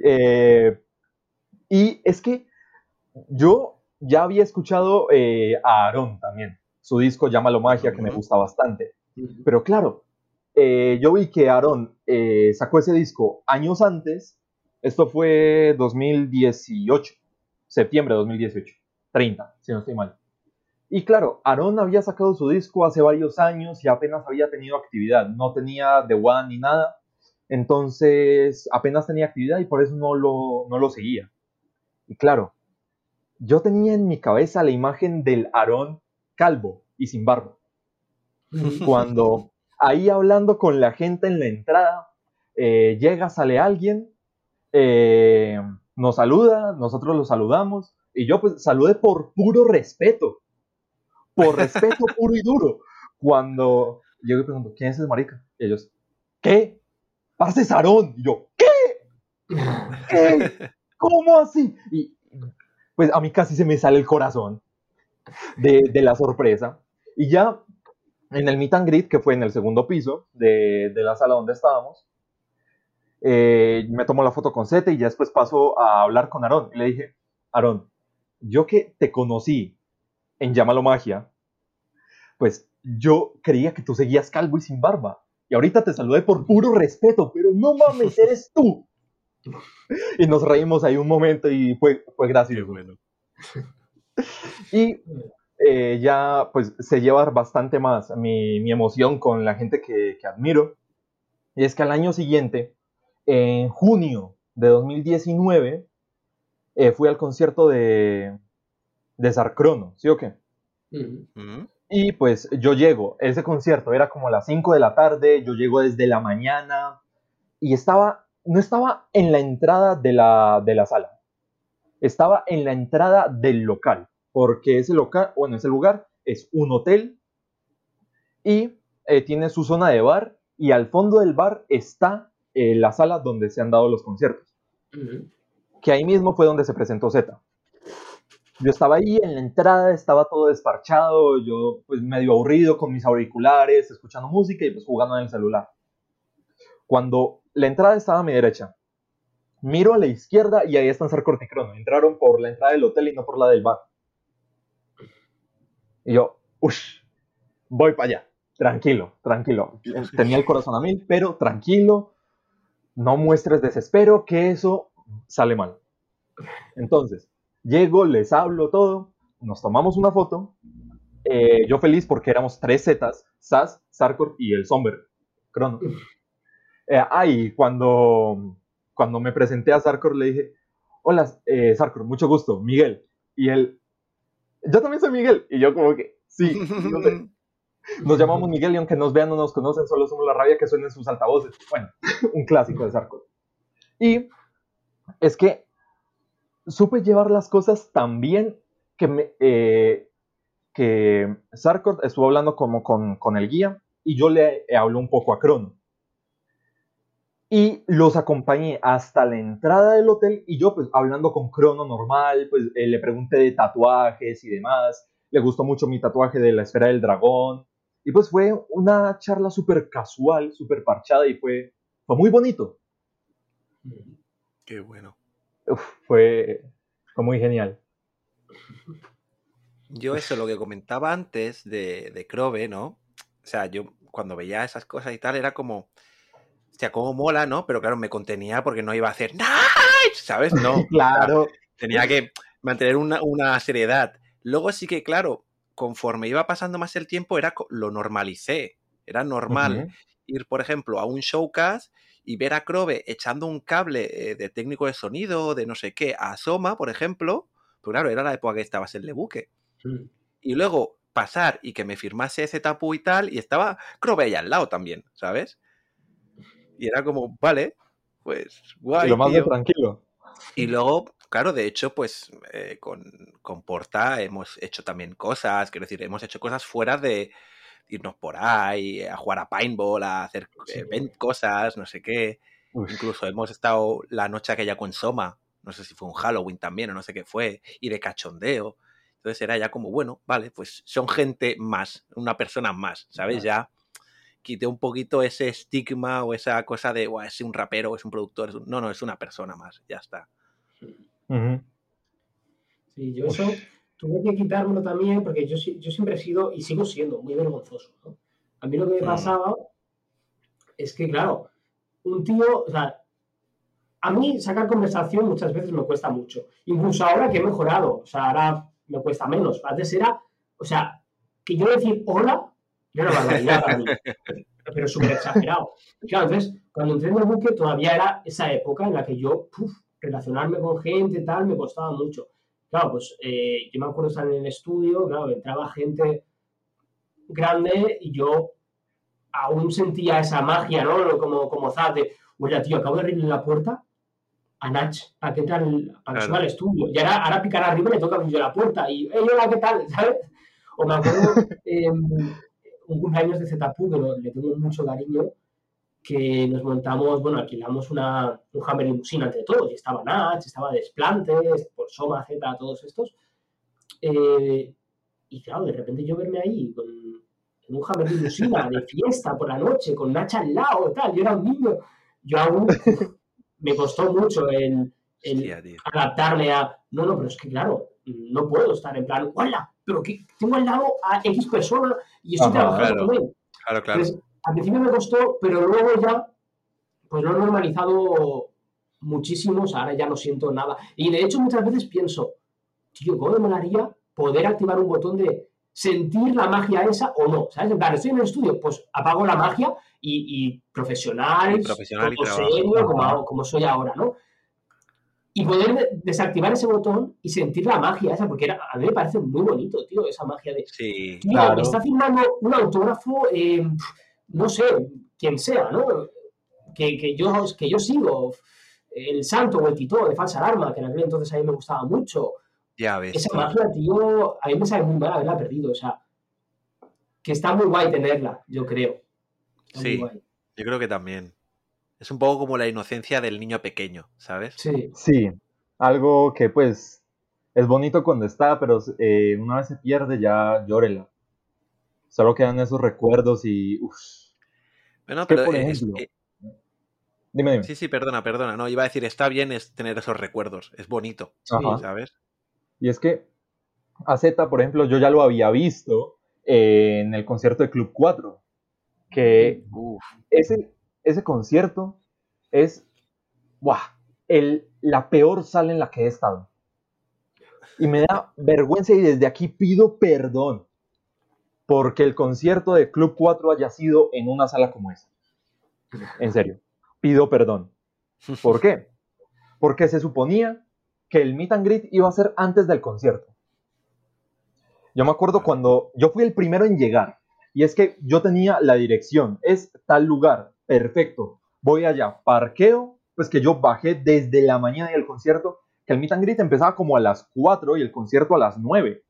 Eh, y es que yo ya había escuchado eh, a Aaron también, su disco Llámalo Magia, que me gusta bastante. Pero claro, eh, yo vi que Aaron eh, sacó ese disco años antes, esto fue 2018, septiembre de 2018, 30, si no estoy mal. Y claro, Aaron había sacado su disco hace varios años y apenas había tenido actividad, no tenía The One ni nada, entonces apenas tenía actividad y por eso no lo, no lo seguía. Y claro, yo tenía en mi cabeza la imagen del Aarón calvo y sin barba cuando ahí hablando con la gente en la entrada, eh, llega, sale alguien, eh, nos saluda, nosotros lo saludamos, y yo pues saludé por puro respeto, por respeto puro y duro. Cuando llego y pregunto, ¿quién es ese marica? Y ellos, ¿qué? Parce Sarón. Y yo, ¿qué? ¿Qué? ¿Cómo así? Y pues a mí casi se me sale el corazón de, de la sorpresa. Y ya en el meet and greet, que fue en el segundo piso de, de la sala donde estábamos, eh, me tomo la foto con Zeta y ya después paso a hablar con Aarón. Y le dije, Aarón, yo que te conocí en Llámalo Magia, pues yo creía que tú seguías calvo y sin barba. y ahorita te saludé por puro respeto, pero no mames, eres tú. Y nos reímos ahí un momento y fue, fue gracioso. bueno. Y eh, ya pues se lleva bastante más mi, mi emoción con la gente que, que admiro. Y es que al año siguiente, en junio de 2019, eh, fui al concierto de, de Sarcrono, ¿sí o qué? Y pues yo llego, ese concierto era como a las 5 de la tarde, yo llego desde la mañana y estaba, no estaba en la entrada de la, de la sala, estaba en la entrada del local, porque ese local, bueno, ese lugar es un hotel y eh, tiene su zona de bar y al fondo del bar está eh, la sala donde se han dado los conciertos que ahí mismo fue donde se presentó Z. Yo estaba ahí en la entrada, estaba todo desparchado, yo pues medio aburrido con mis auriculares, escuchando música y pues jugando en el celular. Cuando la entrada estaba a mi derecha, miro a la izquierda y ahí están Sarkort y Crono. Entraron por la entrada del hotel y no por la del bar. Y yo, uff, voy para allá, tranquilo, tranquilo. Tenía el corazón a mil, pero tranquilo, no muestres desespero, que eso sale mal. Entonces, llego, les hablo todo, nos tomamos una foto. eh, yo feliz porque éramos tres Zetas, Sas, Sarkort y el Somber, Crono. Eh, ah, cuando, cuando me presenté a Sarkort le dije, hola, eh, Sarkort, mucho gusto, Miguel. Y él, yo también soy Miguel. Y yo como que, sí. Nos llamamos Miguel y aunque nos vean no nos conocen, solo somos la rabia que suena en sus altavoces. Bueno, un clásico de Sarkort. Y es que supe llevar las cosas tan bien que, me, eh, que Sarkort estuvo hablando como con, con el guía y yo le hablé un poco a Crono. Y los acompañé hasta la entrada del hotel y yo pues hablando con Crono normal, pues eh, le pregunté de tatuajes y demás. Le gustó mucho mi tatuaje de la esfera del dragón. Y pues fue una charla súper casual, súper parchada y fue, fue muy bonito. Qué bueno. Uf, fue, fue muy genial. Yo eso, lo que comentaba antes de, de Crobe, ¿no? O sea, yo cuando veía esas cosas y tal, era como, hostia, cómo mola, ¿no? Pero claro, me contenía porque no iba a hacer ¡Nice! ¿Sabes? No. Claro. Tenía que mantener una, una seriedad. Luego sí que, claro, conforme iba pasando más el tiempo, era lo normalicé. Era normal ir, por ejemplo, a un showcast y ver a Crobe echando un cable eh, de técnico de sonido, de no sé qué, a Soma, por ejemplo. Pero claro, era la época que estabas en Lebuque. Ujú. Y luego pasar y que me firmase ese tapu y tal, y estaba Crobe ahí al lado también, ¿sabes? Y era como, vale, pues guay. lo más de tranquilo. Y luego, claro, de hecho, pues eh, con, con Porta hemos hecho también cosas, quiero decir, hemos hecho cosas fuera de irnos por ahí, a jugar a paintball, a hacer Sí. eh, cosas, no sé qué. Uf. Incluso hemos estado la noche aquella con Soma, no sé si fue un Halloween también o no sé qué fue, y de cachondeo. Entonces era ya como, bueno, vale, pues son gente más, una persona más, ¿sabes? Ya quité un poquito ese estigma o esa cosa de, "Buah, es un rapero, es un productor, es un-". no, no, es una persona más, ya está. Sí, yo eso tuve que quitármelo también porque yo, yo siempre he sido y sigo siendo muy vergonzoso. ¿no? A mí lo que me pasaba es que, claro, un tío, o sea, a mí sacar conversación muchas veces me cuesta mucho. Incluso ahora que he mejorado, o sea, ahora me cuesta menos. Antes era, o sea, que yo decir hola era una barbaridad para mí, pero súper exagerado. Claro, entonces, cuando entré en el buque todavía era esa época en la que yo, puf, relacionarme con gente tal, me costaba mucho. Claro, pues eh, yo me acuerdo estar en el estudio, claro, entraba gente grande y yo aún sentía esa magia, ¿no? Como, como Zaz de, oye, tío, acabo de abrirle la puerta a Nach para que entre al, para que Claro. al estudio. Y ahora, ahora picar arriba le toca abrir yo la puerta y, hey, hola, ¿qué tal? ¿Sabes? O me acuerdo eh, un cumpleaños de Zetapu, que lo- le tengo mucho cariño, que nos montamos, bueno, alquilamos una, un Hammer limusina entre todos, y estaba Nach, estaba Desplantes, por Soma, Z, todos estos. Eh, y claro, de repente yo verme ahí con en un Hammer limusina de fiesta por la noche, con Nach al lado, tal, yo era un niño. Yo aún me costó mucho el, el Hostia, adaptarme a, no, no, pero es que claro, no puedo estar en plan, hola, pero que tengo al lado a X persona y estoy Ajá, trabajando claro. con él. Claro, claro. Entonces, al principio me costó, pero luego ya, pues lo he normalizado muchísimo, ahora ya no siento nada. Y de hecho muchas veces pienso, tío, ¿cómo me molaría poder activar un botón de sentir la magia esa o no? ¿Sabes? En plan, estoy en el estudio, pues apago la magia y, profesional, profesional como, como soy ahora, ¿no? y poder desactivar ese botón y sentir la magia esa, porque a mí me parece muy bonito, tío, esa magia de... Sí, tío, me está firmando un autógrafo, eh, no sé, quien sea, ¿no? Que, que, yo, que yo sigo, el Santo o el Tito de Falsa Alarma, que en aquel entonces a mí me gustaba mucho. Ya ves. Esa magia, tío, a mí me sale muy mal haberla perdido, o sea, que está muy guay tenerla, yo creo. sí, yo creo que también. Es un poco como la inocencia del niño pequeño, ¿sabes? Sí. Sí, algo que pues es bonito cuando está, pero eh, una vez se pierde ya llórela. Solo quedan esos recuerdos y... Uf. Bueno, pero por ejemplo, dime, dime. Sí, sí, perdona, perdona. No, iba a decir, está bien es tener esos recuerdos, es bonito, ¿sabes? Y es que a Z, por ejemplo, yo ya lo había visto en el concierto de Club 4, que Uf. ese, ese concierto es el, la peor sala en la que he estado. Y me da vergüenza y desde aquí pido perdón porque el concierto de Club 4 haya sido en una sala como esa. En serio, pido perdón. ¿Por qué? Porque se suponía que el meet and greet iba a ser antes del concierto. Yo me acuerdo cuando yo fui el primero en llegar y es que yo tenía la dirección, es tal lugar, perfecto, voy allá, parqueo, pues que yo bajé desde la mañana del concierto, que el meet and greet empezaba como a las 4 y el concierto a las 9.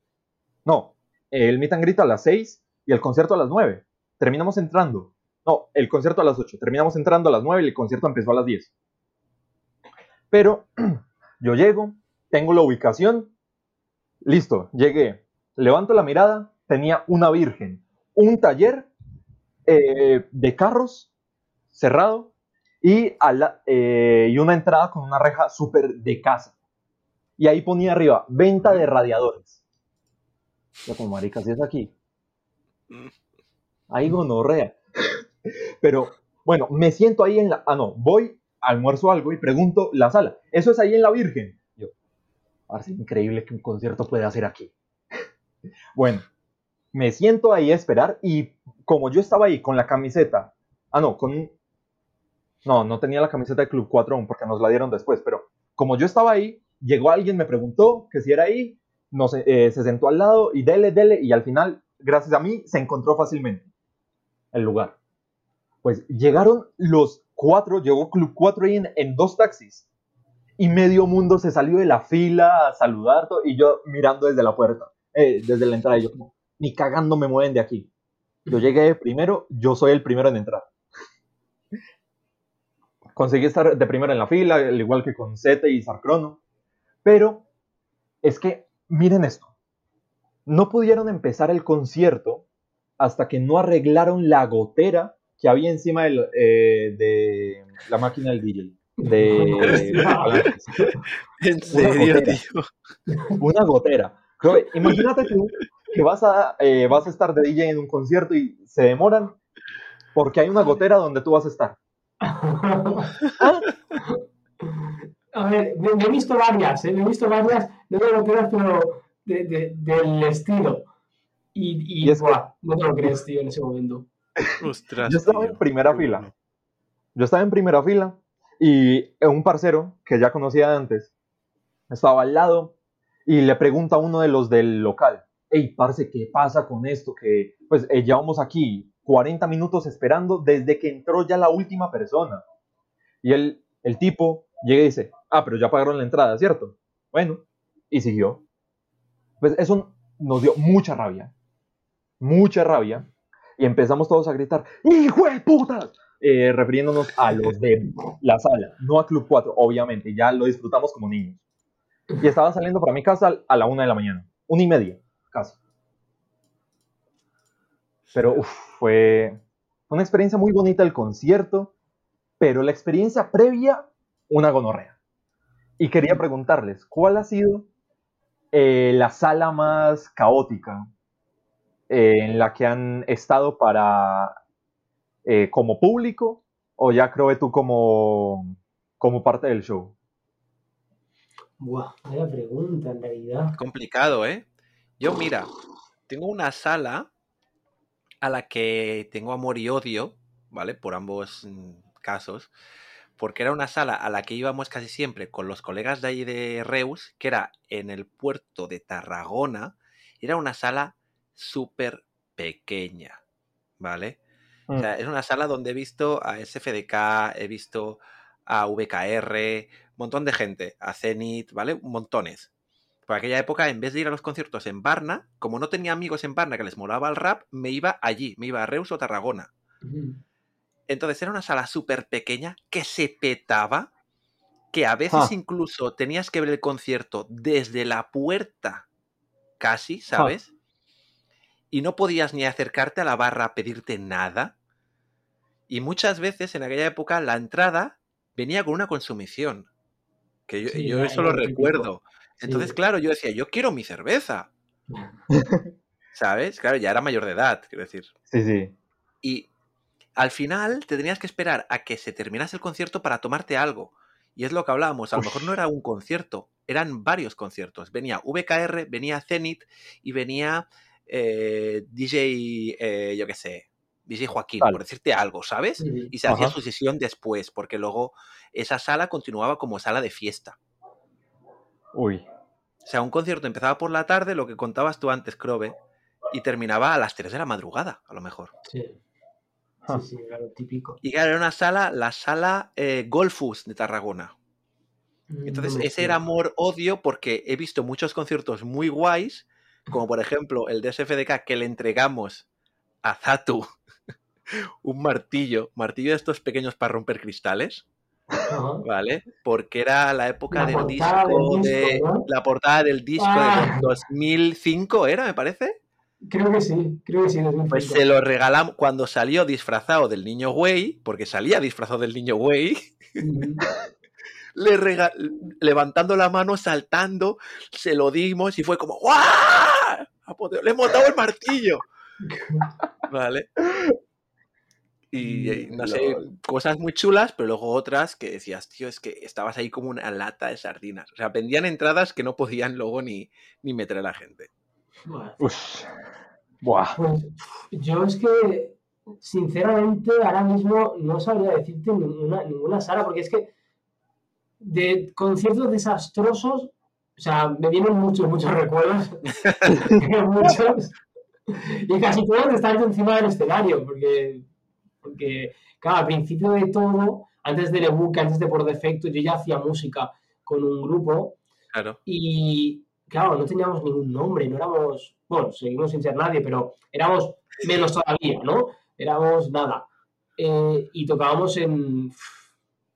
No, el meet and greet a las 6 y el concierto a las 9. Terminamos entrando. No, el concierto a las 8. Terminamos entrando a las 9 y el concierto empezó a las 10. Pero yo llego, tengo la ubicación, listo, llegué, levanto la mirada, tenía una virgen, un taller eh, de carros cerrado y, eh, y una entrada con una reja súper de casa. Y ahí ponía arriba, venta de radiadores. Ya como marica, si es aquí. Ahí gonorrea. Pero bueno, me siento ahí en la... Ah, no, voy, almuerzo algo y pregunto la sala. Eso es ahí en la Virgen. Yo, parece increíble que un concierto puede hacer aquí. bueno, me siento ahí a esperar y como yo estaba ahí con la camiseta, ah, no, con no, no tenía la camiseta de Club 4 aún porque nos la dieron después, pero como yo estaba ahí, llegó alguien, me preguntó que si era ahí, no sé, eh, se sentó al lado y dele, dele, y al final, gracias a mí, se encontró fácilmente el lugar. Pues llegaron los cuatro, llegó Club 4 ahí en, dos taxis, y medio mundo se salió de la fila a saludar, y yo mirando desde la puerta, eh, desde la entrada, y yo como, ni cagando me mueven de aquí. Yo llegué primero, yo soy el primero en entrar conseguí estar de primero en la fila, al igual que con Zete y Sarcrono. Pero es que, miren esto, no pudieron empezar el concierto hasta que no arreglaron la gotera que había encima eh, de la máquina del DJ. De, ¿En serio, tío? Una gotera. imagínate tú que vas a, eh, vas a estar de DJ en un concierto y se demoran porque hay una gotera donde tú vas a estar. A ver, me, he visto varias, ¿eh? me he visto varias, no te lo creas, pero del estilo. Y, y, no te lo crees, tío, en ese momento. Yo estaba en primera fila. Yo estaba en primera fila y un parcero que ya conocía antes estaba al lado y le pregunta a uno de los del local, hey, parce, ¿qué pasa con esto? Que pues eh, llevamos aquí 40 minutos esperando desde que entró ya la última persona. Y el, el tipo llega y dice, ah, pero ya pagaron la entrada, ¿cierto? Bueno, y siguió. Pues eso nos dio mucha rabia, mucha rabia, y empezamos todos a gritar, ¡Hijo de puta! Eh, refiriéndonos a los de la sala, no a Club 4, obviamente, ya lo disfrutamos como niños. Y estaba saliendo para mi casa a la una de la mañana, una y media, casi. Pero fue una experiencia muy bonita el concierto, pero la experiencia previa, una gonorrea. Y quería preguntarles, ¿cuál ha sido eh, la sala más caótica eh, en la que han estado para eh, como público o ya creo tú como, como parte del show? Buah, vaya pregunta en realidad. Complicado, ¿eh? Yo, mira, tengo una sala a la que tengo amor y odio, ¿vale? Por ambos mm, casos. Porque era una sala a la que íbamos casi siempre con los colegas de ahí de Reus, que era en el puerto de Tarragona. Era una sala súper pequeña, ¿vale? O sea, mm. es una sala donde he visto a SFDK, he visto a VKR, un montón de gente, a Zenith, ¿vale? Montones. Por aquella época, en vez de ir a los conciertos en Barna, como no tenía amigos en Barna que les molaba el rap, me iba allí, me iba a Reus o Tarragona. Entonces era una sala súper pequeña que se petaba, que a veces incluso tenías que ver el concierto desde la puerta, casi, ¿sabes? Y no podías ni acercarte a la barra a pedirte nada. Y muchas veces en aquella época la entrada venía con una consumición. Que yo, eso lo recuerdo. Entonces, claro, yo decía, yo quiero mi cerveza. ¿Sabes? Claro, ya era mayor de edad, quiero decir. Sí, sí. Y al final te tenías que esperar a que se terminase el concierto para tomarte algo. Y es lo que hablábamos, a lo mejor no era un concierto, eran varios conciertos. Venía VKR, venía Zenith y venía eh, DJ, eh, yo qué sé, DJ Joaquín, por decirte algo, ¿sabes? Y se hacía su sesión después, porque luego esa sala continuaba como sala de fiesta. Uy. O sea, un concierto empezaba por la tarde, lo que contabas tú antes, Crobe, y terminaba a las 3 de la madrugada, a lo mejor. Sí. Sí, sí, era lo típico. Y era una sala, la sala eh, Golfus de Tarragona. Mm, Entonces, ese era amor-odio porque he visto muchos conciertos muy guays, como por ejemplo el de SFDK que le entregamos a Zatu un martillo, martillo de estos pequeños para romper cristales. ¿Vale? Porque era la época del disco, de. La portada del disco de 2005, ah. ¿era, me parece? Creo que sí, creo que sí. Pues se lo regalamos cuando salió disfrazado del niño Way, porque salía disfrazado del niño le levantando la mano, saltando, se lo dimos y fue como ¡Guau! Le hemos dado el martillo. ¿Vale? Y mm, no sé, cosas muy chulas, pero luego otras que decías, tío, es que estabas ahí como una lata de sardinas. O sea, vendían entradas que no podían luego ni, ni meter a la gente. Pues, Buah. Pues, yo es que, sinceramente, ahora mismo no sabría decirte ninguna, ninguna sala, porque es que de conciertos desastrosos, o sea, me vienen muchos, muchos recuerdos. muchos. Y casi todos están encima del escenario, porque porque, claro, al principio de todo, antes del ebook, antes de por defecto, yo ya hacía música con un grupo. Claro. Y, claro, no teníamos ningún nombre, no éramos, bueno, seguimos sin ser nadie, pero éramos menos todavía, ¿no? Éramos nada. Eh, y tocábamos en,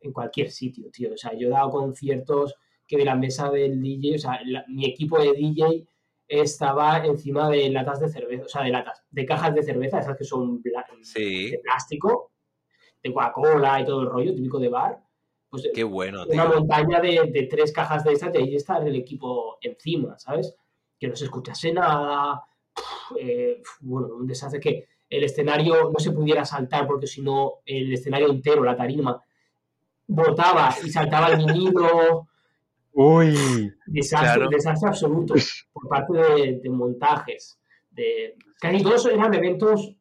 en cualquier sitio, tío. O sea, yo he dado conciertos que de la mesa del DJ, o sea, mi equipo de DJ estaba encima de latas de cerveza, o sea, de latas, de cajas de cerveza, esas que son de plástico, de Coca-Cola y todo el rollo típico de bar. Pues, Qué bueno, Una montaña de, tres cajas de estas y ahí está el equipo encima, ¿sabes? Que no se escuchase nada. Eh, bueno, un desastre que el escenario no se pudiera saltar porque si no el escenario entero, la tarima, botaba y saltaba el vinilo. Uy. Desastre, desastre absoluto por parte de, montajes. De, casi todos eran eventos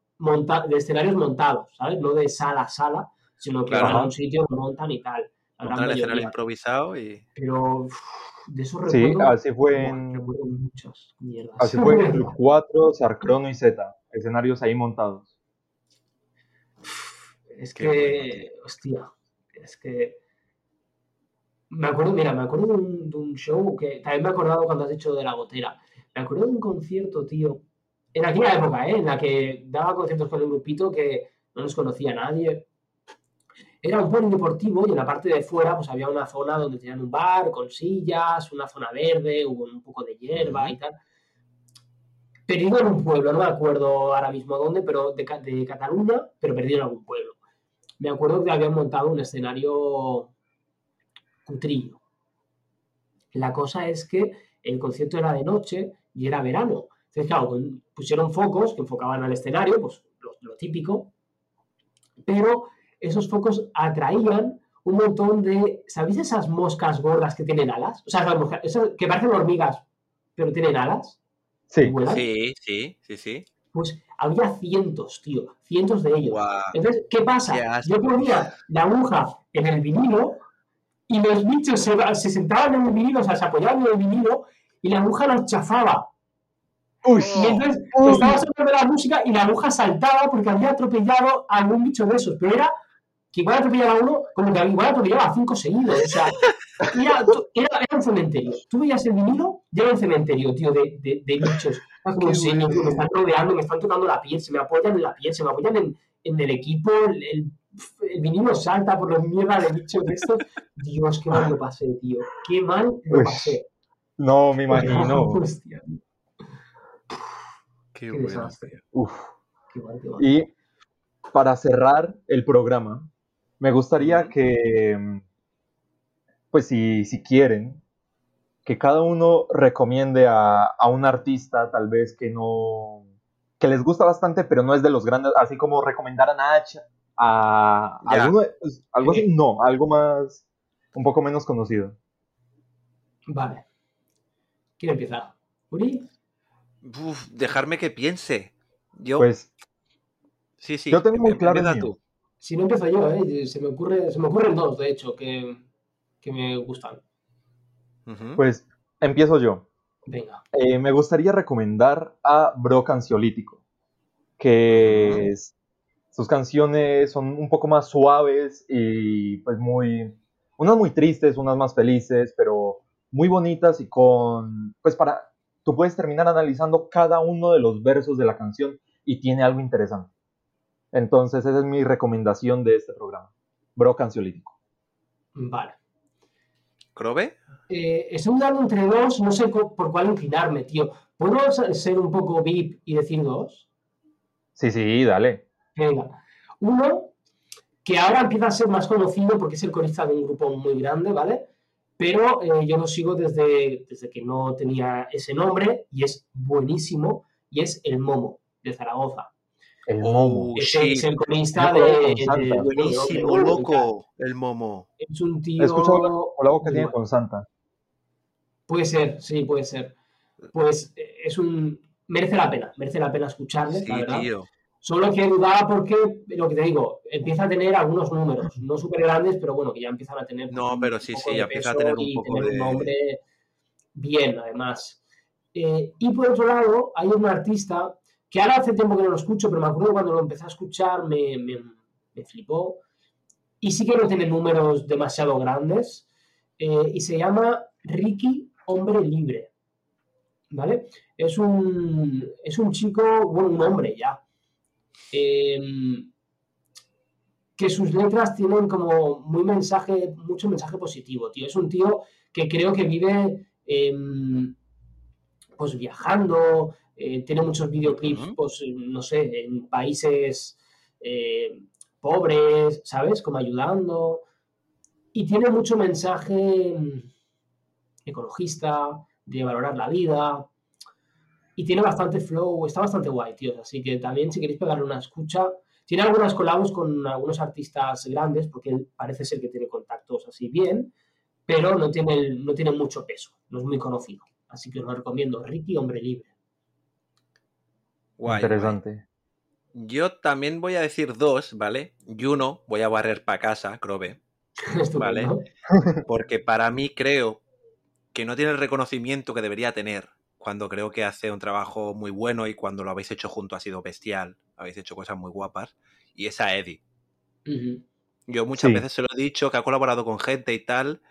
de escenarios montados, ¿sabes? No de sala a sala, sino que van a un sitio, montan y tal. Montan el escenario improvisado y. Pero de eso recuerdo. Sí, así fue en. mierdas. Así fue en el 4, Sarcron y Z. Escenarios ahí montados. Es que. Hostia. Es que me acuerdo, mira, me acuerdo de un, show que también me he acordado cuando has dicho de la gotera. Me acuerdo de un concierto, tío, en aquella época, ¿eh? en la que daba conciertos con el grupito que no nos conocía nadie. Era un polideportivo y en la parte de fuera pues había una zona donde tenían un bar con sillas, una zona verde, hubo un poco de hierba y tal. Perdido en un pueblo, no me acuerdo ahora mismo dónde, pero de, de Cataluña, pero perdido en algún pueblo. Me acuerdo que habían montado un escenario cutrillo. La cosa es que el concierto era de noche y era verano. Entonces, claro, pusieron focos que enfocaban al escenario, pues lo, típico. pero esos focos atraían un montón de, ¿sabéis esas moscas gordas que tienen alas? O sea, esas moscas, esas que parecen hormigas, pero tienen alas. Sí. Sí, sí, sí, sí. Pues había cientos, tío, cientos de ellos. Entonces, ¿qué pasa? Qué. Yo ponía la aguja en el vinilo y los bichos se, se sentaban en el vinilo, o sea, se apoyaban en el vinilo y la aguja los chafaba. Uy, Y entonces Uy. estaba sonando la música y la aguja saltaba porque había atropellado a algún bicho de esos. Pero era que igual atropellaba a uno, como que igual atropellaba a cinco seguidos. O sea, era, era, era un cementerio. Tú veías el vinilo y era un cementerio, tío, de, de, de bichos. Era como Qué un señor, bueno. tío, me están rodeando, me están tocando la piel, se me apoyan en la piel, se me apoyan en, en el equipo, el, el, el vinilo salta por los mierda de bichos de estos. Dios, qué mal lo pasé, tío. Qué mal lo pasé. no me imagino. Hostia. Qué, Qué bueno. desastre. Uf. Qué mal, qué mal. Y para cerrar el programa, me gustaría que, pues si, si quieren, que cada uno recomiende a, a un artista tal vez que no, que les gusta bastante, pero no es de los grandes, así como recomendar a Nach, a alguno, pues, algo así, no, algo más, un poco menos conocido. Vale. ¿Quién empieza? ¿Uri? Uf, dejarme que piense. Yo, Pues sí, sí. yo tengo muy claro el empieza mío. tú. Si no empiezo yo, ¿eh? se, me ocurre, se me ocurren dos, de hecho, que, que me gustan. Pues empiezo yo. Venga. Eh, me gustaría recomendar a Brock Ansiolítico, que es- sus canciones son un poco más suaves y pues muy, unas muy tristes, unas más felices, pero muy bonitas y con, pues para, tú puedes terminar analizando cada uno de los versos de la canción y tiene algo interesante. Entonces esa es mi recomendación de este programa, Brock Ansiolítico. Vale. ¿Crobe? Eh, estoy dudando entre dos, no sé por cuál inclinarme, tío. ¿Puedo ser ser un poco VIP y decir dos? Sí, sí, dale. Venga. Uno, que ahora empieza a ser más conocido porque es el corista de un grupo muy grande, ¿vale? Pero eh, yo lo sigo desde, desde que no tenía ese nombre y es buenísimo, y es el Momo, de Zaragoza. El Oh, Momo. Sí. es el corista Yo de, de- de- Buenísimo, de- loco, el momo. Es un He tío... escuchado la colabo que muy tiene con Santa. Puede ser, sí, puede ser. Pues es un... Merece la pena, merece la pena escucharle, Sí, la verdad. tío. Solo que dudaba porque, lo que te digo, empieza a tener algunos números, no súper grandes, pero bueno, que ya empiezan a tener... No, pero sí, sí, ya empieza a tener un y poco tener de- un nombre bien, además. Eh, y por otro lado, hay un artista que ahora hace tiempo que no lo escucho, pero me acuerdo cuando lo empecé a escuchar me, me- flipó. Y sí que no tiene números demasiado grandes. eh, y se llama Ricky Hombre Libre. ¿Vale? Es un, es un chico, bueno, un hombre ya. eh, que sus letras tienen como muy mensaje, mucho mensaje positivo, tío. Es un tío que creo que vive em, pues viajando, eh, tiene muchos videoclips, pues no sé, en países eh, pobres, ¿sabes? Como ayudando. Y tiene mucho mensaje em, ecologista, de valorar la vida. Y tiene bastante flow, está bastante guay, tío. Así que también si queréis pegarle una escucha, tiene algunas colabos con algunos artistas grandes, porque él parece ser que tiene contactos así bien, pero no tiene, no tiene mucho peso, no es muy conocido. Así que os lo recomiendo. Ricky, hombre libre. Guay, Interesante. guay. Yo también voy a decir dos, ¿vale? Y uno voy a barrer para casa, Crobe. Estupendo. Porque para mí creo que no tiene el reconocimiento que debería tener cuando creo que hace un trabajo muy bueno y cuando lo habéis hecho junto ha sido bestial. Habéis hecho cosas muy guapas. Y es a Eddie. Yo muchas Sí. veces se lo he dicho, que ha colaborado con gente y tal,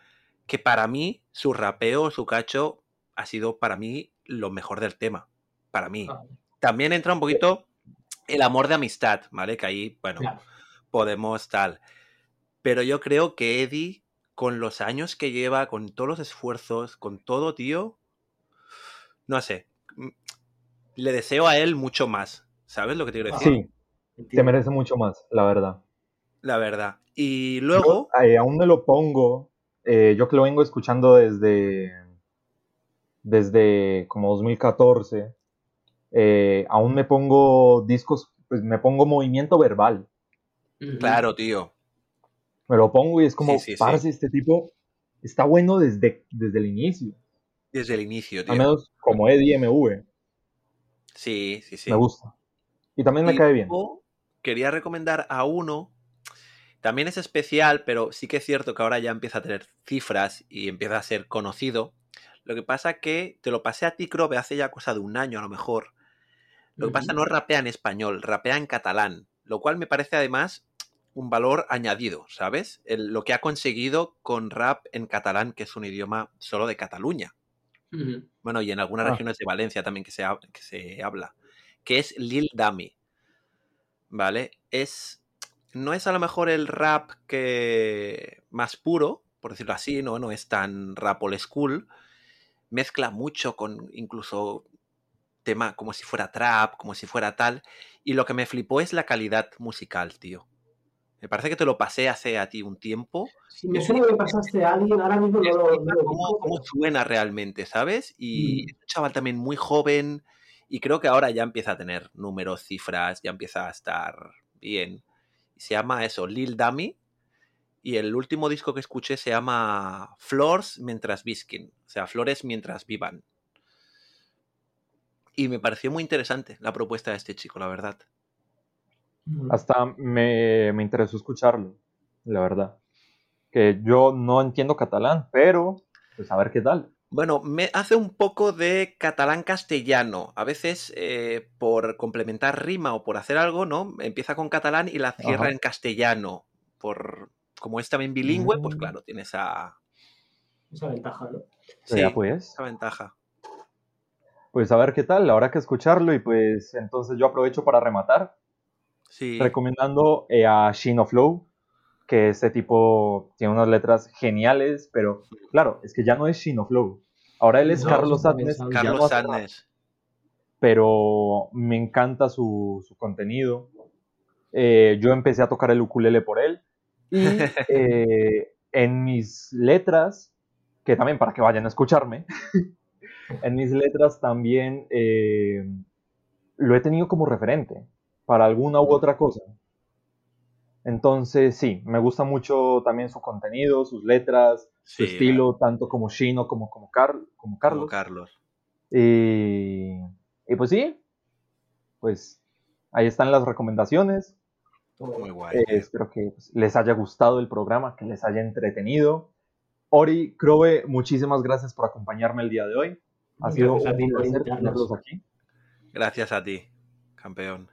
que para mí su rapeo, su cacho, ha sido para mí lo mejor del tema. Para mí. Ah, También entra un poquito el amor de amistad, ¿vale? Que ahí, bueno, claro. podemos tal. Pero yo creo que Eddie, con los años que lleva, con todos los esfuerzos, con todo, tío, no sé. mm, Le deseo a él mucho más. ¿Sabes lo que te quiero decir? Sí, te merece mucho más, la verdad. La verdad. Y Yo, luego, eh, aún me lo pongo, eh, yo que lo vengo escuchando desde, desde como 2014, eh, aún me pongo discos, pues me pongo movimiento verbal. Claro, tío. Me lo pongo y es como, Sí, sí, parce, sí. este tipo está bueno desde, desde el inicio. Desde el inicio, tío. Al menos como Eddie MV. Sí, sí, sí. Me gusta. Y también me Y cae bien. quería recomendar a uno. También es especial, pero sí que es cierto que ahora ya empieza a tener cifras y empieza a ser conocido. Lo que pasa que te lo pasé a ti, Crobe, hace ya cosa de un año a lo mejor. Lo que pasa no rapea en español, rapea en catalán, lo cual me parece además un valor añadido, ¿sabes? El- lo que ha conseguido con rap en catalán, que es un idioma solo de Cataluña. Bueno, y en algunas Ah. regiones de Valencia también que se, que se habla, que es Lil Dami. ¿Vale? Es. No es a lo mejor el rap que. más puro, por decirlo así, ¿no? No es tan rap old school. Mezcla mucho con incluso tema como si fuera trap, como si fuera tal. Y lo que me flipó es la calidad musical, tío. Me parece que te lo pasé hace a ti un tiempo Si me suena que me pasaste a alguien, ahora mismo no lo, no lo cómo, suena realmente, ¿sabes? Y Mm. es un chaval también muy joven y creo que ahora ya empieza a tener números, cifras, ya empieza a estar bien. Se llama eso, Lil Dummy. Y el último disco que escuché se llama Flores mientras Biskin. O sea, Flores mientras vivan. Y me pareció muy interesante la propuesta de este chico, la verdad. Hasta me, me interesó escucharlo, la verdad. Que yo no entiendo catalán, pero pues a ver qué tal. Bueno, me hace un poco de catalán castellano. A veces, eh, por complementar rima o por hacer algo, ¿no? Empieza con catalán y la cierra Ajá. en castellano. Por, como es también bilingüe, pues Mm. claro, tiene esa, Esa ventaja, ¿no? sí, Ya pues. esa ventaja. Pues a ver qué tal, habrá que escucharlo y pues entonces yo aprovecho para rematar Sí, recomendando eh, a Shino Flow, que este tipo tiene unas letras geniales, pero claro, es que ya no es Shino Flow. Ahora él es No, Carlos no Carlos Sánchez. pero me encanta su, su contenido. Eh, yo empecé a tocar el ukulele por él y eh, en mis letras, que también para que vayan a escucharme, en mis letras también eh, lo he tenido como referente para alguna u otra cosa. Entonces, sí, me gusta mucho también su contenido, sus letras, su Sí, estilo, tanto como Shino como, como, Car- como como Carlos. Carlos. Y, y pues sí, pues ahí están las recomendaciones. Muy guay. Eh, espero que pues, les haya gustado el programa, que les haya entretenido. Ori, Crowe, muchísimas gracias por acompañarme el día de hoy. Ha sido Gracias a un placer tenerlos aquí. Gracias a ti, campeón.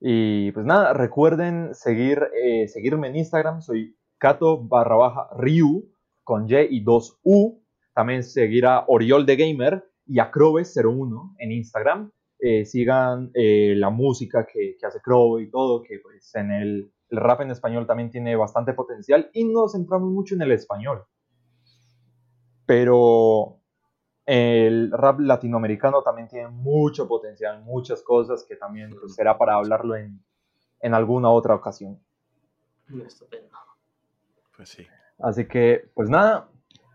Y pues nada, recuerden seguir, eh, seguirme en Instagram, soy Cato barra baja Ryu con Y y 2 U. También seguir a Oriol de Gamer y a Crowe01 en Instagram. Eh, sigan eh, la música que, que hace Crowe y todo, que pues en el, el rap en español también tiene bastante potencial y nos centramos mucho en el español. Pero el rap latinoamericano también tiene mucho potencial, muchas cosas que también pues, será para hablarlo en, en alguna otra ocasión. Estupendo. Pues sí. Así que, pues nada,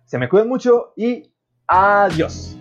se me cuidan mucho y adiós.